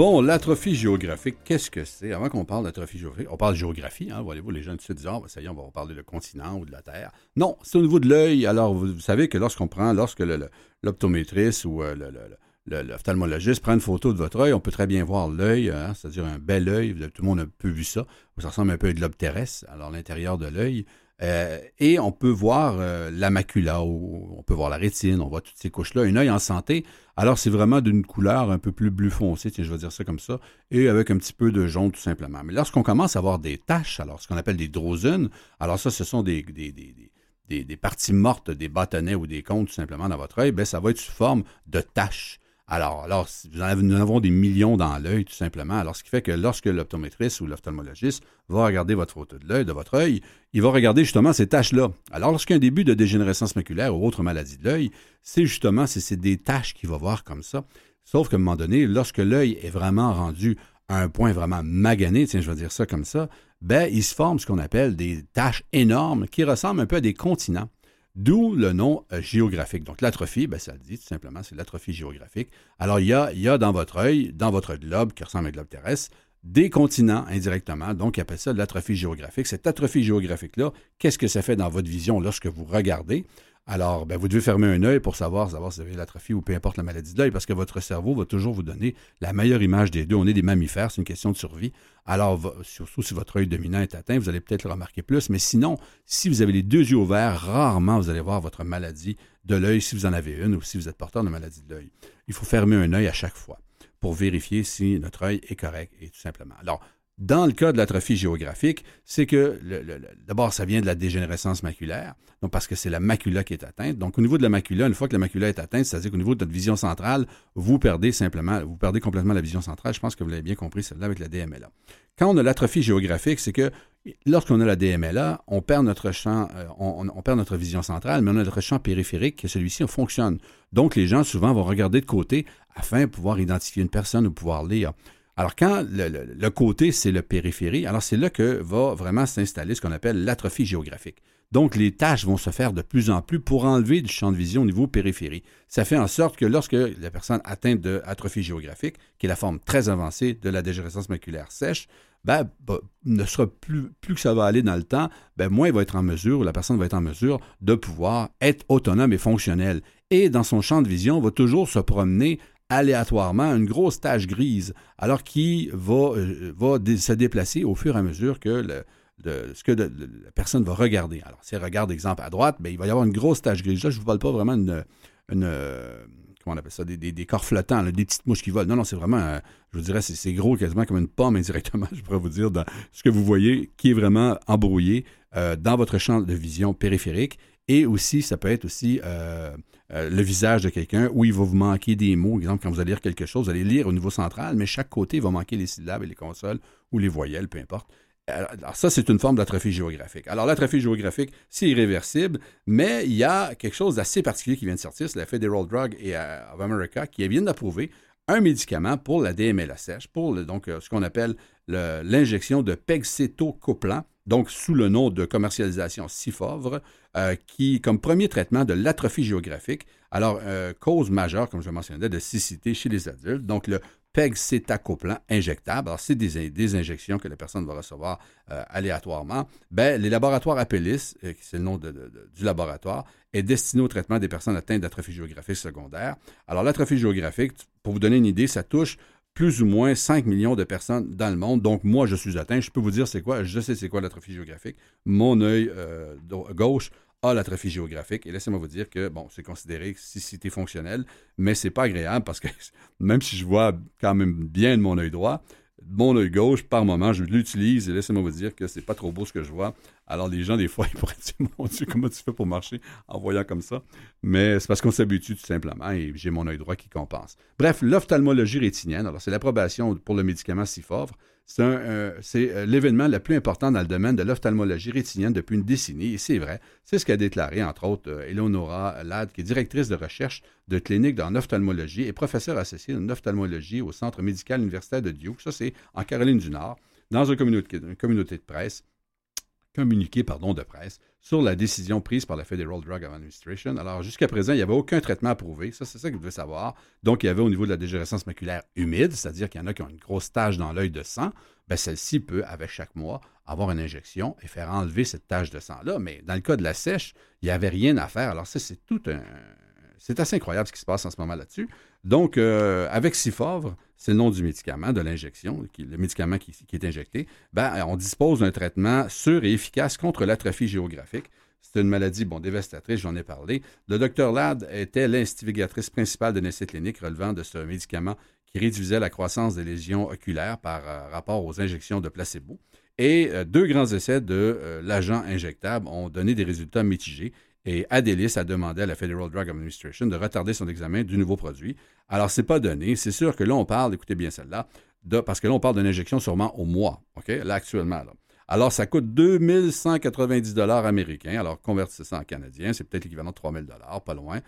Bon, l'atrophie géographique, qu'est-ce que c'est? Avant qu'on parle d'atrophie géographique, on parle de géographie, hein, voyez-vous, les gens se disent, ah, ben, ça y est, on va parler de continent ou de la Terre. Non, c'est au niveau de l'œil. Alors, vous, savez que lorsqu'on prend, lorsque l'optométriste ou euh, l'ophtalmologiste prend une photo de votre œil, on peut très bien voir l'œil, hein, c'est-à-dire un bel œil. Tout le monde a peu vu ça. Ça ressemble un peu à de globe terrestre. Alors, l'intérieur de l'œil, euh, et on peut voir euh, la macula, on peut voir la rétine, on voit toutes ces couches-là. Un œil en santé, alors c'est vraiment d'une couleur un peu plus bleu foncé, je vais dire ça comme ça, et avec un petit peu de jaune tout simplement. Mais lorsqu'on commence à avoir des taches, alors ce qu'on appelle des drosones, alors ça, ce sont des, des, des, parties mortes, des bâtonnets ou des cônes tout simplement dans votre œil, ben, ça va être sous forme de taches. Alors, alors nous avons des millions dans l'œil, tout simplement. Alors, ce qui fait que lorsque l'optométriste ou l'ophtalmologiste va regarder votre photo de l'œil, de votre œil, il va regarder justement ces taches-là. Alors, lorsqu'il y a un début de dégénérescence maculaire ou autre maladie de l'œil, c'est justement c'est des taches qu'il va voir comme ça. Sauf qu'à un moment donné, lorsque l'œil est vraiment rendu à un point vraiment magané, tiens, je vais dire ça comme ça, ben, il se forme ce qu'on appelle des taches énormes qui ressemblent un peu à des continents. D'où le nom euh, géographique. Donc l'atrophie, ben, ça le dit tout simplement, c'est l'atrophie géographique. Alors il y, a, il y a dans votre œil, dans votre globe, qui ressemble à un globe terrestre, des continents indirectement. Donc, il appelle ça l'atrophie géographique. Cette atrophie géographique-là, qu'est-ce que ça fait dans votre vision lorsque vous regardez? Alors, ben, vous devez fermer un œil pour savoir, savoir si vous avez l'atrophie ou peu importe la maladie de l'œil, parce que votre cerveau va toujours vous donner la meilleure image des deux. On est des mammifères, c'est une question de survie. Alors, surtout si votre œil dominant est atteint, vous allez peut-être le remarquer plus, mais sinon, si vous avez les deux yeux ouverts, rarement vous allez voir votre maladie de l'œil si vous en avez une ou si vous êtes porteur de maladie de l'œil. Il faut fermer un œil à chaque fois pour vérifier si notre œil est correct et tout simplement. Alors, dans le cas de l'atrophie géographique, c'est que d'abord, ça vient de la dégénérescence maculaire, donc parce que c'est la macula qui est atteinte. Donc, au niveau de la macula, une fois que la macula est atteinte, c'est-à-dire qu'au niveau de notre vision centrale, vous perdez simplement, vous perdez complètement la vision centrale. Je pense que vous l'avez bien compris, celle-là avec la DMLA. Quand on a l'atrophie géographique, c'est que lorsqu'on a la DMLA, on perd notre champ, euh, on, perd notre vision centrale, mais on a notre champ périphérique, qui celui-ci fonctionne. Donc, les gens souvent vont regarder de côté afin de pouvoir identifier une personne ou pouvoir lire. Alors, quand le, côté, c'est le périphérie, alors c'est là que va vraiment s'installer ce qu'on appelle l'atrophie géographique. Donc, les tâches vont se faire de plus en plus pour enlever du champ de vision au niveau périphérie. Ça fait en sorte que lorsque la personne atteinte d'atrophie géographique, qui est la forme très avancée de la dégénérescence maculaire sèche, ben, ben, ne sera plus, plus que ça va aller dans le temps, ben, moins il va être en mesure, la personne va être en mesure de pouvoir être autonome et fonctionnelle. Et dans son champ de vision, va toujours se promener aléatoirement une grosse tache grise, alors qui va, euh, se déplacer au fur et à mesure que ce que la personne va regarder. Alors, si elle regarde, exemple, à droite, bien, il va y avoir une grosse tache grise. Là, je ne vous parle pas vraiment d'une, une, comment on appelle ça, des, corps flottants, des petites mouches qui volent. Non, non, c'est vraiment, euh, je vous dirais, c'est, gros quasiment comme une pomme indirectement, je pourrais vous dire, dans ce que vous voyez, qui est vraiment embrouillé euh, dans votre champ de vision périphérique. Et aussi, ça peut être aussi euh, le visage de quelqu'un où il va vous manquer des mots. Par exemple, quand vous allez lire quelque chose, vous allez lire au niveau central, mais chaque côté va manquer les syllabes et les consoles ou les voyelles, peu importe. Alors ça, c'est une forme d'atrophie géographique. Alors l'atrophie géographique, c'est irréversible, mais il y a quelque chose d'assez particulier qui vient de sortir, c'est la Federal Drug of America qui vient d'approuver un médicament pour la DMLA-sèche, pour donc euh, ce qu'on appelle l'injection de pegcétocoplan, donc sous le nom de commercialisation Cifovre, euh, qui, comme premier traitement de l'atrophie géographique, alors euh, cause majeure, comme je mentionnais, de cécité chez les adultes, donc le pegcétacoplan injectable, alors c'est des, injections que la personne va recevoir euh, aléatoirement, ben, les laboratoires Apellis, qui c'est le nom du laboratoire, est destiné au traitement des personnes atteintes d'atrophie géographique secondaire. Alors l'atrophie géographique, pour vous donner une idée, ça touche plus ou moins 5 millions de personnes dans le monde. Donc, moi, je suis atteint. Je peux vous dire c'est quoi. Je sais c'est quoi l'atrophie géographique. Mon œil euh, gauche a l'atrophie géographique. Et laissez-moi vous dire que, bon, c'est considéré cécité fonctionnelle, mais c'est pas agréable parce que même si je vois quand même bien de mon œil droit, mon œil gauche, par moment, je l'utilise et laissez-moi vous dire que c'est pas trop beau ce que je vois. Alors, les gens, des fois, ils pourraient dire Mon Dieu, comment tu fais pour marcher en voyant comme ça? Mais c'est parce qu'on s'habitue tout simplement et j'ai mon œil droit qui compense. Bref, l'ophtalmologie rétinienne, alors c'est l'approbation pour le médicament Sifovre. C'est euh, euh, l'événement le plus important dans le domaine de l'ophtalmologie rétinienne depuis une décennie, et c'est vrai. C'est ce qu'a déclaré, entre autres, euh, Eleonora Ladd, qui est directrice de recherche de clinique en ophtalmologie et professeure associée en ophtalmologie au Centre médical universitaire de Duke. Ça, c'est en Caroline du Nord, dans une communauté, une communauté de presse communiqué pardon, de presse sur la décision prise par la Federal Drug Administration. Alors, jusqu'à présent, il n'y avait aucun traitement approuvé. Ça, c'est ça que vous devez savoir. Donc, il y avait au niveau de la dégénérescence maculaire humide, c'est-à-dire qu'il y en a qui ont une grosse tache dans l'œil de sang. Bien, celle-ci peut, avec chaque mois, avoir une injection et faire enlever cette tache de sang-là. Mais dans le cas de la sèche, il n'y avait rien à faire. Alors, ça, c'est tout un, c'est assez incroyable ce qui se passe en ce moment là-dessus. Donc, euh, avec Sifovre, c'est le nom du médicament, de l'injection, le médicament qui, est injecté, ben, on dispose d'un traitement sûr et efficace contre l'atrophie géographique. C'est une maladie bon, dévastatrice, j'en ai parlé. Le docteur Ladd était l'investigatrice principale de l'essai clinique relevant de ce médicament qui réduisait la croissance des lésions oculaires par euh, rapport aux injections de placebo. Et euh, deux grands essais de l'agent injectable ont donné des résultats mitigés et Adelis a demandé à la Federal Drug Administration de retarder son examen du nouveau produit. Alors, ce n'est pas donné. C'est sûr que là, on parle, écoutez bien celle-là, parce que là, on parle d'une injection sûrement au mois, OK, là, actuellement. Alors, ça coûte 2190 dollars américains. Alors, convertissez ça en canadien, c'est peut-être l'équivalent de 3000 dollars, pas loin,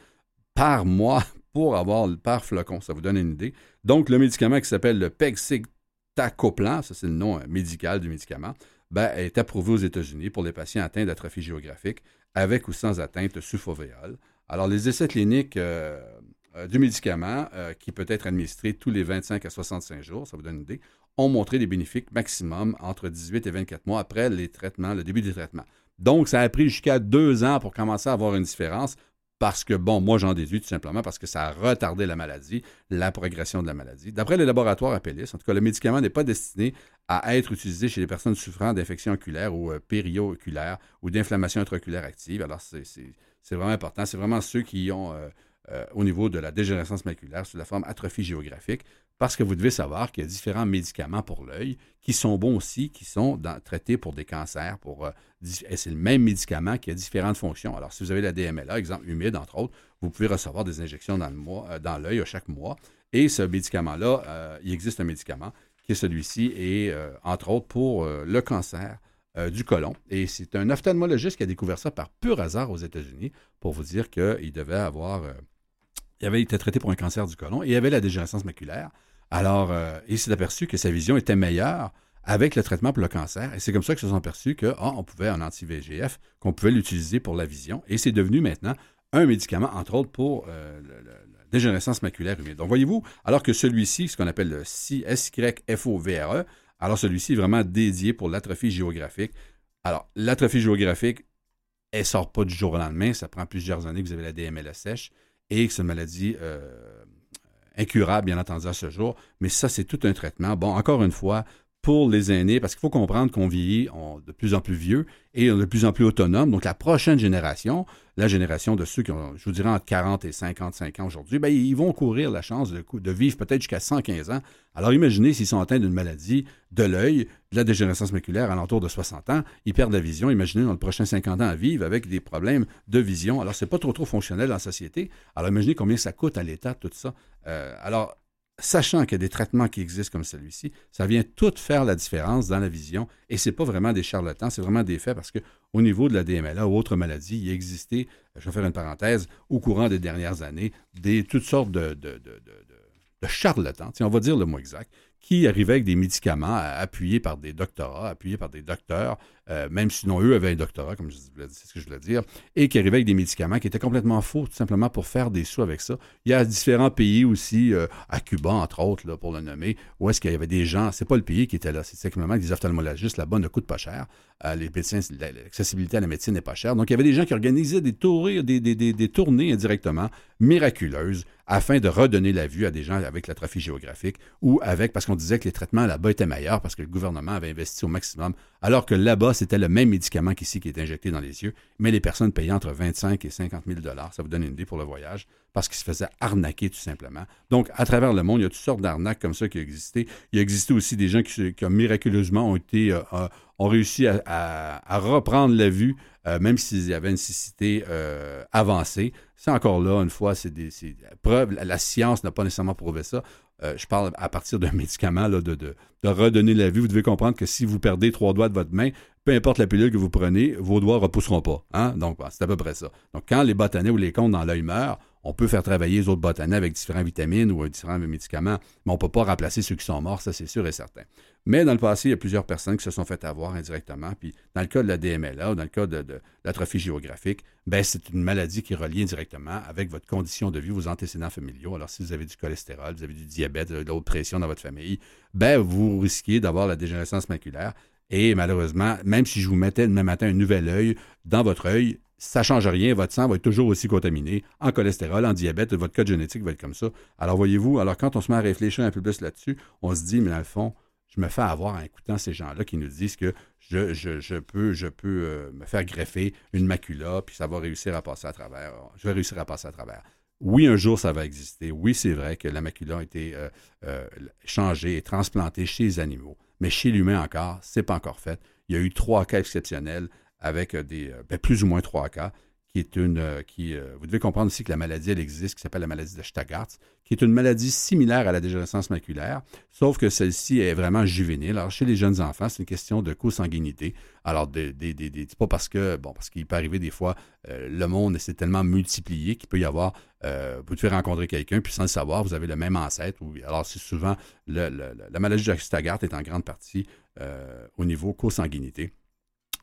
par mois pour avoir par flocon. Ça vous donne une idée. Donc, le médicament qui s'appelle le Pegcetacoplan, ça c'est le nom euh, médical du médicament, ben, est approuvé aux États-Unis pour les patients atteints d'atrophie géographique avec ou sans atteinte sulfovéole. Alors, les essais cliniques euh, euh, du médicament, euh, qui peut être administré tous les 25 à 65 jours, ça vous donne une idée, ont montré des bénéfices maximum entre 18 et 24 mois après les traitements, le début des traitements. Donc, ça a pris jusqu'à deux ans pour commencer à avoir une différence parce que, bon, moi j'en déduis tout simplement parce que ça a retardé la maladie, la progression de la maladie. D'après les laboratoires Apellis, en tout cas, le médicament n'est pas destiné à être utilisé chez les personnes souffrant d'infections oculaires ou euh, pério-oculaires ou d'inflammation intraoculaire active. Alors, c'est vraiment important. C'est vraiment ceux qui ont, euh, euh, au niveau de la dégénérescence maculaire, sous la forme atrophie géographique, parce que vous devez savoir qu'il y a différents médicaments pour l'œil qui sont bons aussi, qui sont traités pour des cancers. Pour, euh, c'est le même médicament qui a différentes fonctions. Alors, si vous avez la DMLA, exemple humide, entre autres, vous pouvez recevoir des injections dans, euh, l'œil chaque mois. Et ce médicament-là, euh, il existe un médicament qui est celui-ci, et entre autres pour le cancer du côlon. Et c'est un ophtalmologiste qui a découvert ça par pur hasard aux États-Unis pour vous dire qu'il devait avoir il avait été traité pour un cancer du côlon et il avait la dégénérescence maculaire. Alors, euh, il s'est aperçu que sa vision était meilleure avec le traitement pour le cancer. Et c'est comme ça qu'ils se sont aperçus qu'on ah, pouvait un anti-VGF, qu'on pouvait l'utiliser pour la vision. Et c'est devenu maintenant un médicament, entre autres, pour euh, la dégénérescence maculaire humide. Donc, voyez-vous, alors que celui-ci, ce qu'on appelle le SYFOVRE, alors celui-ci est vraiment dédié pour l'atrophie géographique. Alors, l'atrophie géographique, elle ne sort pas du jour au lendemain. Ça prend plusieurs années que vous avez la DMLA sèche et que c'est une maladie euh, incurable, bien entendu, à ce jour. Mais ça, c'est tout un traitement. Bon, encore une fois, pour les aînés, parce qu'il faut comprendre qu'on vieillit de plus en plus vieux et de plus en plus autonome. Donc, la prochaine génération, la génération de ceux qui ont, je vous dirais, entre 40 et 55 ans aujourd'hui, ben, ils vont courir la chance de, vivre peut-être jusqu'à 115 ans. Alors, imaginez s'ils sont atteints d'une maladie de l'œil, de la dégénérescence maculaire à l'entour de 60 ans, ils perdent la vision. Imaginez dans le prochain 50 ans à vivre avec des problèmes de vision. Alors, c'est pas trop fonctionnel dans la société. Alors, imaginez combien ça coûte à l'État, tout ça. Euh, alors, sachant qu'il y a des traitements qui existent comme celui-ci, ça vient tout faire la différence dans la vision. Et ce n'est pas vraiment des charlatans, c'est vraiment des faits parce qu'au niveau de la DMLA ou autres maladies, il existait, je vais faire une parenthèse, au courant des dernières années, des, toutes sortes de, de, de charlatans, on va dire le mot exact, qui arrivaient avec des médicaments appuyés par des doctorats, appuyés par des docteurs, euh, même sinon eux avaient un doctorat, comme je c'est ce que je voulais dire, et qui arrivaient avec des médicaments qui étaient complètement faux, tout simplement pour faire des sous avec ça. Il y a différents pays aussi, euh, à Cuba entre autres, pour le nommer, où est-ce qu'il y avait des gens, c'est pas le pays qui était là, c'est simplement que des ophtalmologistes là-bas ne coûtent pas cher. Euh, l'accessibilité à la médecine n'est pas chère. Donc il y avait des gens qui organisaient des, tournées, des, miraculeuses afin de redonner la vue à des gens avec l'atrophie géographique ou avec, parce qu'on disait que les traitements là-bas étaient meilleurs parce que le gouvernement avait investi au maximum, alors que là-bas, c'était le même médicament qu'ici qui est injecté dans les yeux, mais les personnes payaient entre 25 et 50 000 Ça vous donne une idée pour le voyage, parce qu'ils se faisaient arnaquer tout simplement. Donc, à travers le monde, il y a toutes sortes d'arnaques comme ça qui ont existé. Il a existé aussi des gens qui, miraculeusement ont été, euh, euh, ont réussi à, reprendre la vue, euh, même s'ils avaient une cécité avancée. C'est encore là, une fois, c'est des preuves. La, science n'a pas nécessairement prouvé ça. je parle à partir d'un médicament de, redonner la vue. Vous devez comprendre que si vous perdez trois doigts de votre main, peu importe la pilule que vous prenez, vos doigts ne repousseront pas. Hein? Donc, c'est à peu près ça. Donc, quand les bâtonnets ou les cônes dans l'œil meurent, on peut faire travailler les autres bâtonnets avec différentes vitamines ou différents médicaments, mais on ne peut pas remplacer ceux qui sont morts, ça c'est sûr et certain. Mais dans le passé, il y a plusieurs personnes qui se sont fait avoir indirectement. Puis dans le cas de la DMLA ou dans le cas de, l'atrophie géographique, ben, c'est une maladie qui est reliée directement avec votre condition de vie, vos antécédents familiaux. Alors si vous avez du cholestérol, vous avez du diabète, de la haute pression dans votre famille, ben, vous risquez d'avoir la dégénérescence maculaire. Et malheureusement, même si je vous mettais demain matin un nouvel œil dans votre œil, ça ne change rien, votre sang va être toujours aussi contaminé en cholestérol, en diabète, votre code génétique va être comme ça. Alors voyez-vous, alors quand on se met à réfléchir un peu plus là-dessus, on se dit, mais dans le fond, je me fais avoir en écoutant ces gens-là qui nous disent que je, peux, je peux euh, me faire greffer une macula, puis ça va réussir à passer à travers. Je vais réussir à passer à travers. Oui, un jour, ça va exister. Oui, c'est vrai que la macula a été euh, euh, changée et transplantée chez les animaux. Mais chez l'humain encore, c'est pas encore fait. Il y a eu trois cas exceptionnels avec des, ben, plus ou moins trois cas qui est une. Euh, qui, euh, vous devez comprendre aussi que la maladie, elle existe, qui s'appelle la maladie de Stargardt, qui est une maladie similaire à la dégénérescence maculaire, sauf que celle-ci est vraiment juvénile. Alors, chez les jeunes enfants, c'est une question de consanguinité. Alors, des, des, des, pas parce que, bon, parce qu'il peut arriver des fois, euh, le monde s'est tellement multiplié qu'il peut y avoir, vous devez rencontrer quelqu'un, puis sans le savoir, vous avez le même ancêtre. Alors, c'est souvent, la maladie de Stargardt est en grande partie au niveau consanguinité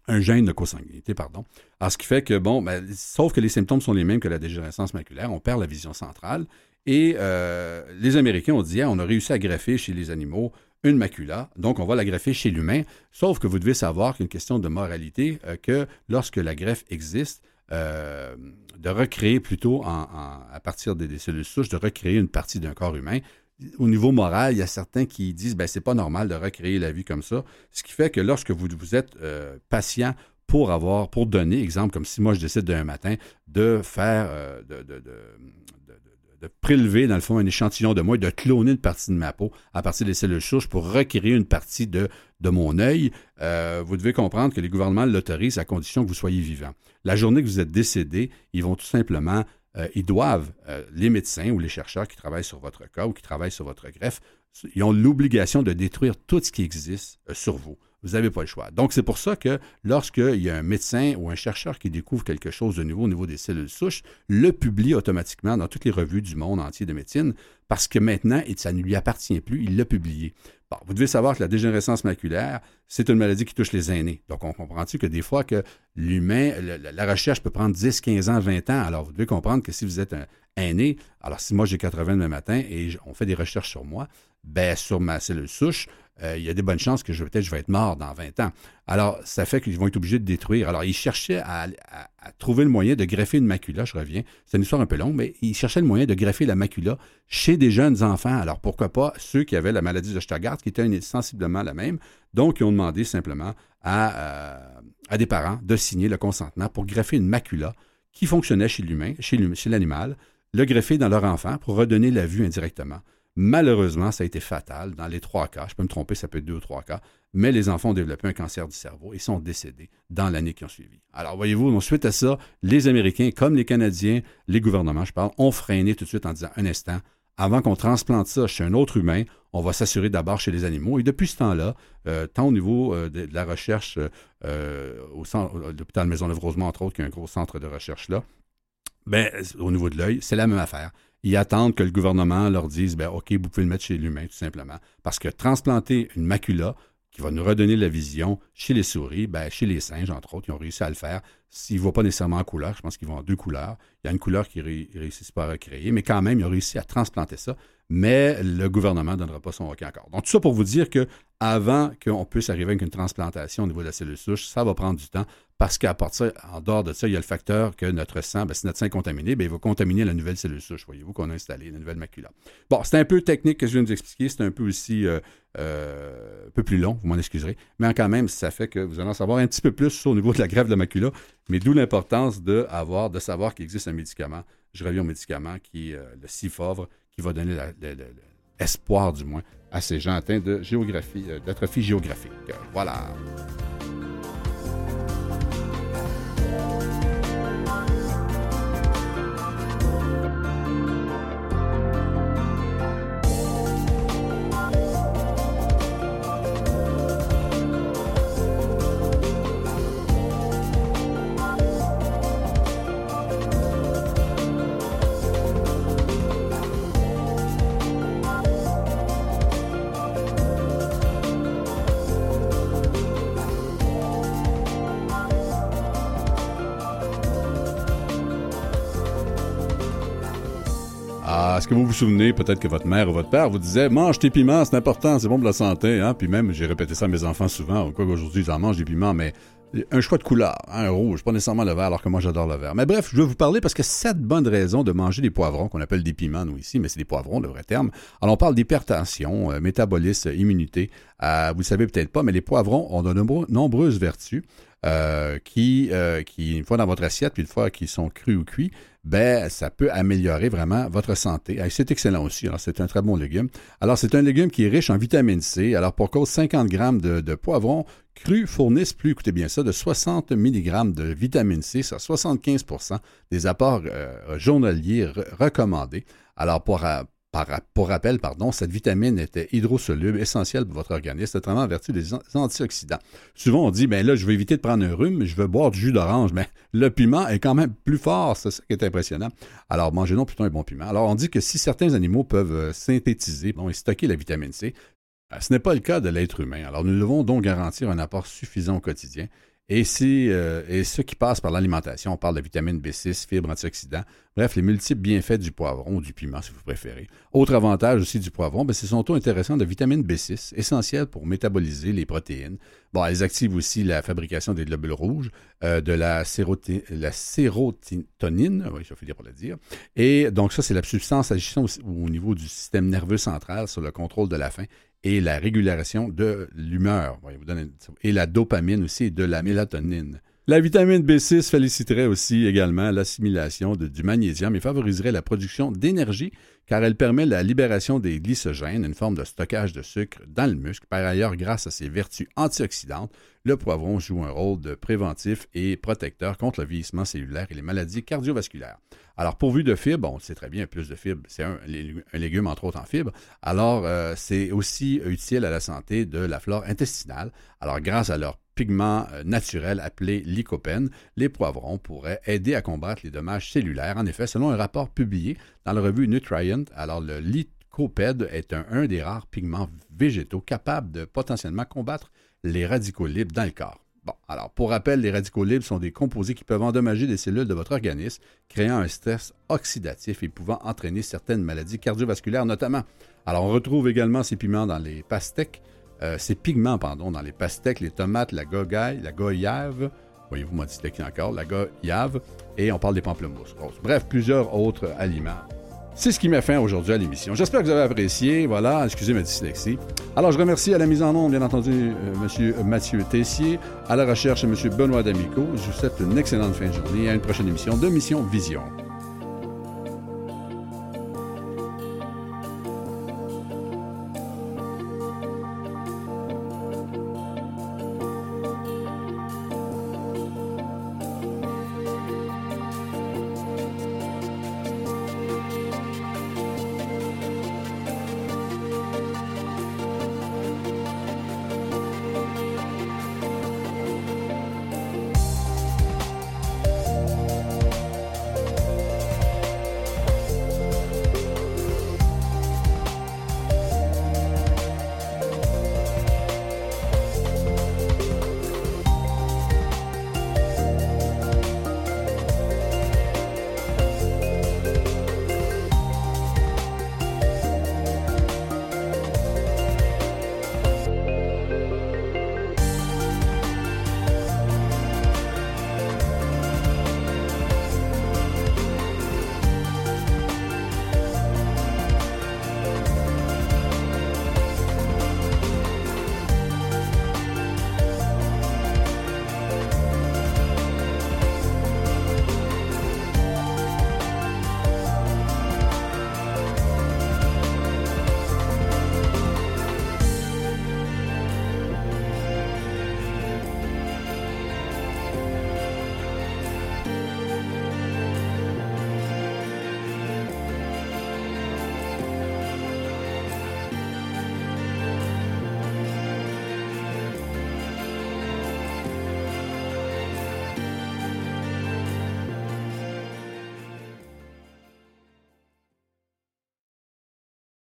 un gène de consanguinité, pardon. Alors, ce qui fait que, bon, ben, sauf que les symptômes sont les mêmes que la dégénérescence maculaire, on perd la vision centrale. Et euh, les Américains ont dit, ah, on a réussi à greffer chez les animaux une macula. Donc, on va la greffer chez l'humain. Sauf que vous devez savoir qu'une question de moralité, euh, que lorsque la greffe existe, euh, de recréer plutôt à partir des, cellules souches, de recréer une partie d'un corps humain. Au niveau moral, il y a certains qui disent ben c'est pas normal de recréer la vie comme ça. Ce qui fait que lorsque vous, vous êtes euh, patient pour avoir, pour donner, exemple, comme si moi je décide d'un matin de faire, de, de prélever, dans le fond, un échantillon de moi et de cloner une partie de ma peau à partir des cellules souches pour recréer une partie de, de mon œil, euh, vous devez comprendre que les gouvernements l'autorisent à condition que vous soyez vivant. La journée que vous êtes décédé, ils vont tout simplement, euh, ils doivent, euh, les médecins ou les chercheurs qui travaillent sur votre cas ou qui travaillent sur votre greffe, ils ont l'obligation de détruire tout ce qui existe sur vous. Vous n'avez pas le choix. Donc, c'est pour ça que lorsqu'il y a un médecin ou un chercheur qui découvre quelque chose de nouveau au niveau des cellules souches, le publie automatiquement dans toutes les revues du monde entier de médecine parce que maintenant, ça ne lui appartient plus, il l'a publié. Vous devez savoir que la dégénérescence maculaire, c'est une maladie qui touche les aînés. Donc, on comprend-tu que des fois que l'humain, la recherche peut prendre 10, 15 ans, 20 ans? Alors, vous devez comprendre que si vous êtes un aîné, alors si moi j'ai 80 le matin et on fait des recherches sur moi, ben, sur ma cellule souche, euh, il y a des bonnes chances que je, peut-être je vais être mort dans 20 ans. Alors, ça fait qu'ils vont être obligés de détruire. Alors, ils cherchaient à, trouver le moyen de greffer une macula, je reviens. C'est une histoire un peu longue, mais ils cherchaient le moyen de greffer la macula chez des jeunes enfants. Alors, pourquoi pas ceux qui avaient la maladie de Stargardt, qui était sensiblement la même. Donc, ils ont demandé simplement à, euh, à des parents de signer le consentement pour greffer une macula qui fonctionnait chez l'humain, chez l'animal, le greffer dans leur enfant pour redonner la vue indirectement. Malheureusement, ça a été fatal dans les trois cas. Je peux me tromper, ça peut être deux ou trois cas. Mais les enfants ont développé un cancer du cerveau et sont décédés dans l'année qui a suivi. Alors, voyez-vous, suite à ça, les Américains, comme les Canadiens, les gouvernements, je parle, ont freiné tout de suite en disant un instant, avant qu'on transplante ça chez un autre humain, on va s'assurer d'abord chez les animaux. Et depuis ce temps-là, euh, tant au niveau euh, de, la recherche euh, au centre, l'hôpital Maisonneuve-Rosemont, entre autres, qui est un gros centre de recherche là, ben, au niveau de l'œil, c'est la même affaire ils attendent que le gouvernement leur dise ben, OK, vous pouvez le mettre chez l'humain, tout simplement. Parce que transplanter une macula qui va nous redonner la vision chez les souris, ben, chez les singes, entre autres, ils ont réussi à le faire. S'ils ne vont pas nécessairement en couleur, je pense qu'ils vont en deux couleurs. Il y a une couleur qu'ils ne réussissent pas à recréer, mais quand même, ils ont réussi à transplanter ça. Mais le gouvernement ne donnera pas son OK encore. Donc, tout ça pour vous dire que avant qu'on puisse arriver avec une transplantation au niveau de la cellule souche, ça va prendre du temps parce qu'à partir, en dehors de ça, il y a le facteur que notre sang, ben, si notre sang est contaminé, ben, il va contaminer la nouvelle cellule souche, voyez-vous, qu'on a installée, la nouvelle macula. Bon, c'est un peu technique que je viens de vous expliquer, c'est un peu aussi euh, euh, un peu plus long, vous m'en excuserez, mais quand même, ça fait que vous allez en savoir un petit peu plus au niveau de la grève de la macula, mais d'où l'importance de, avoir, de savoir qu'il existe un médicament, je reviens au médicament qui est euh, le qui va donner l'espoir, du moins, à ces gens atteints de géographie, d'atrophie géographique. Voilà. Vous vous souvenez, peut-être que votre mère ou votre père vous disait mange tes piments, c'est important, c'est bon pour la santé. Hein? Puis même, j'ai répété ça à mes enfants souvent. Quoi qu'aujourd'hui, ils en mangent des piments, mais un choix de couleur, hein, un rouge, pas nécessairement le vert, alors que moi j'adore le vert. Mais bref, je vais vous parler parce que sept bonnes raisons de manger des poivrons, qu'on appelle des piments nous ici, mais c'est des poivrons, le vrai terme. Alors on parle d'hypertension, euh, métabolisme, immunité. Euh, vous le savez peut-être pas, mais les poivrons ont de nombreuses vertus. Euh, qui, euh, qui, une fois dans votre assiette, puis une fois qu'ils sont crus ou cuits, ben, ça peut améliorer vraiment votre santé. c'est excellent aussi. Alors, c'est un très bon légume. Alors, c'est un légume qui est riche en vitamine C. Alors, pour cause 50 grammes de, poivrons crus fournissent plus, écoutez bien ça, de 60 mg de vitamine C, ça 75% des apports euh, journaliers recommandés. Alors, pour, pour rappel, pardon, cette vitamine était hydrosoluble, essentielle pour votre organisme, notamment en vertu des antioxydants. Souvent, on dit, ben là, je vais éviter de prendre un rhume, je veux boire du jus d'orange, mais le piment est quand même plus fort, c'est ça qui est impressionnant. Alors, mangez donc plutôt un bon piment. Alors, on dit que si certains animaux peuvent euh, synthétiser bon, et stocker la vitamine C, euh, ce n'est pas le cas de l'être humain. Alors, nous devons donc garantir un apport suffisant au quotidien Et, euh, et ce qui passe par l'alimentation, on parle de vitamine B6, fibres, antioxydants, bref, les multiples bienfaits du poivron ou du piment, si vous préférez. Autre avantage aussi du poivron, ben, c'est son taux intéressant de vitamine B6, essentiel pour métaboliser les protéines. Bon, elles activent aussi la fabrication des globules rouges, euh, de la, la sérotonine, oui, vais finir pour le dire. Et donc ça, c'est la substance agissant au niveau du système nerveux central sur le contrôle de la faim et la régulation de l'humeur. Et la dopamine aussi de la mélatonine. La vitamine B6 féliciterait aussi également l'assimilation du magnésium et favoriserait la production d'énergie car elle permet la libération des glycogènes, une forme de stockage de sucre dans le muscle. Par ailleurs, grâce à ses vertus antioxydantes, le poivron joue un rôle de préventif et protecteur contre le vieillissement cellulaire et les maladies cardiovasculaires. Alors, pourvu de fibres, on sait très bien, plus de fibres, c'est un, légume entre autres en fibres. Alors, euh, c'est aussi utile à la santé de la flore intestinale. Alors, grâce à leur pigment euh, naturel appelé lycopène, les poivrons pourraient aider à combattre les dommages cellulaires. En effet, selon un rapport publié dans la revue Nutrient, alors le lycopède est un, des rares pigments végétaux capables de potentiellement combattre les radicaux libres dans le corps. Bon, alors pour rappel, les radicaux libres sont des composés qui peuvent endommager les cellules de votre organisme, créant un stress oxydatif et pouvant entraîner certaines maladies cardiovasculaires notamment. Alors on retrouve également ces piments dans les pastèques, euh, ces pigments, pardon, dans les pastèques, les tomates, la gogaille, la goyave, voyez-vous moi dyslexie encore, la goyave, et on parle des pamplemousses Bref, plusieurs autres aliments. C'est ce qui met fin aujourd'hui à l'émission. J'espère que vous avez apprécié. Voilà, excusez ma dyslexie. Alors, je remercie à la mise en onde, bien entendu, M. Mathieu Tessier, à la recherche, M. Benoît D'Amico. Je vous souhaite une excellente fin de journée et à une prochaine émission de Mission Vision.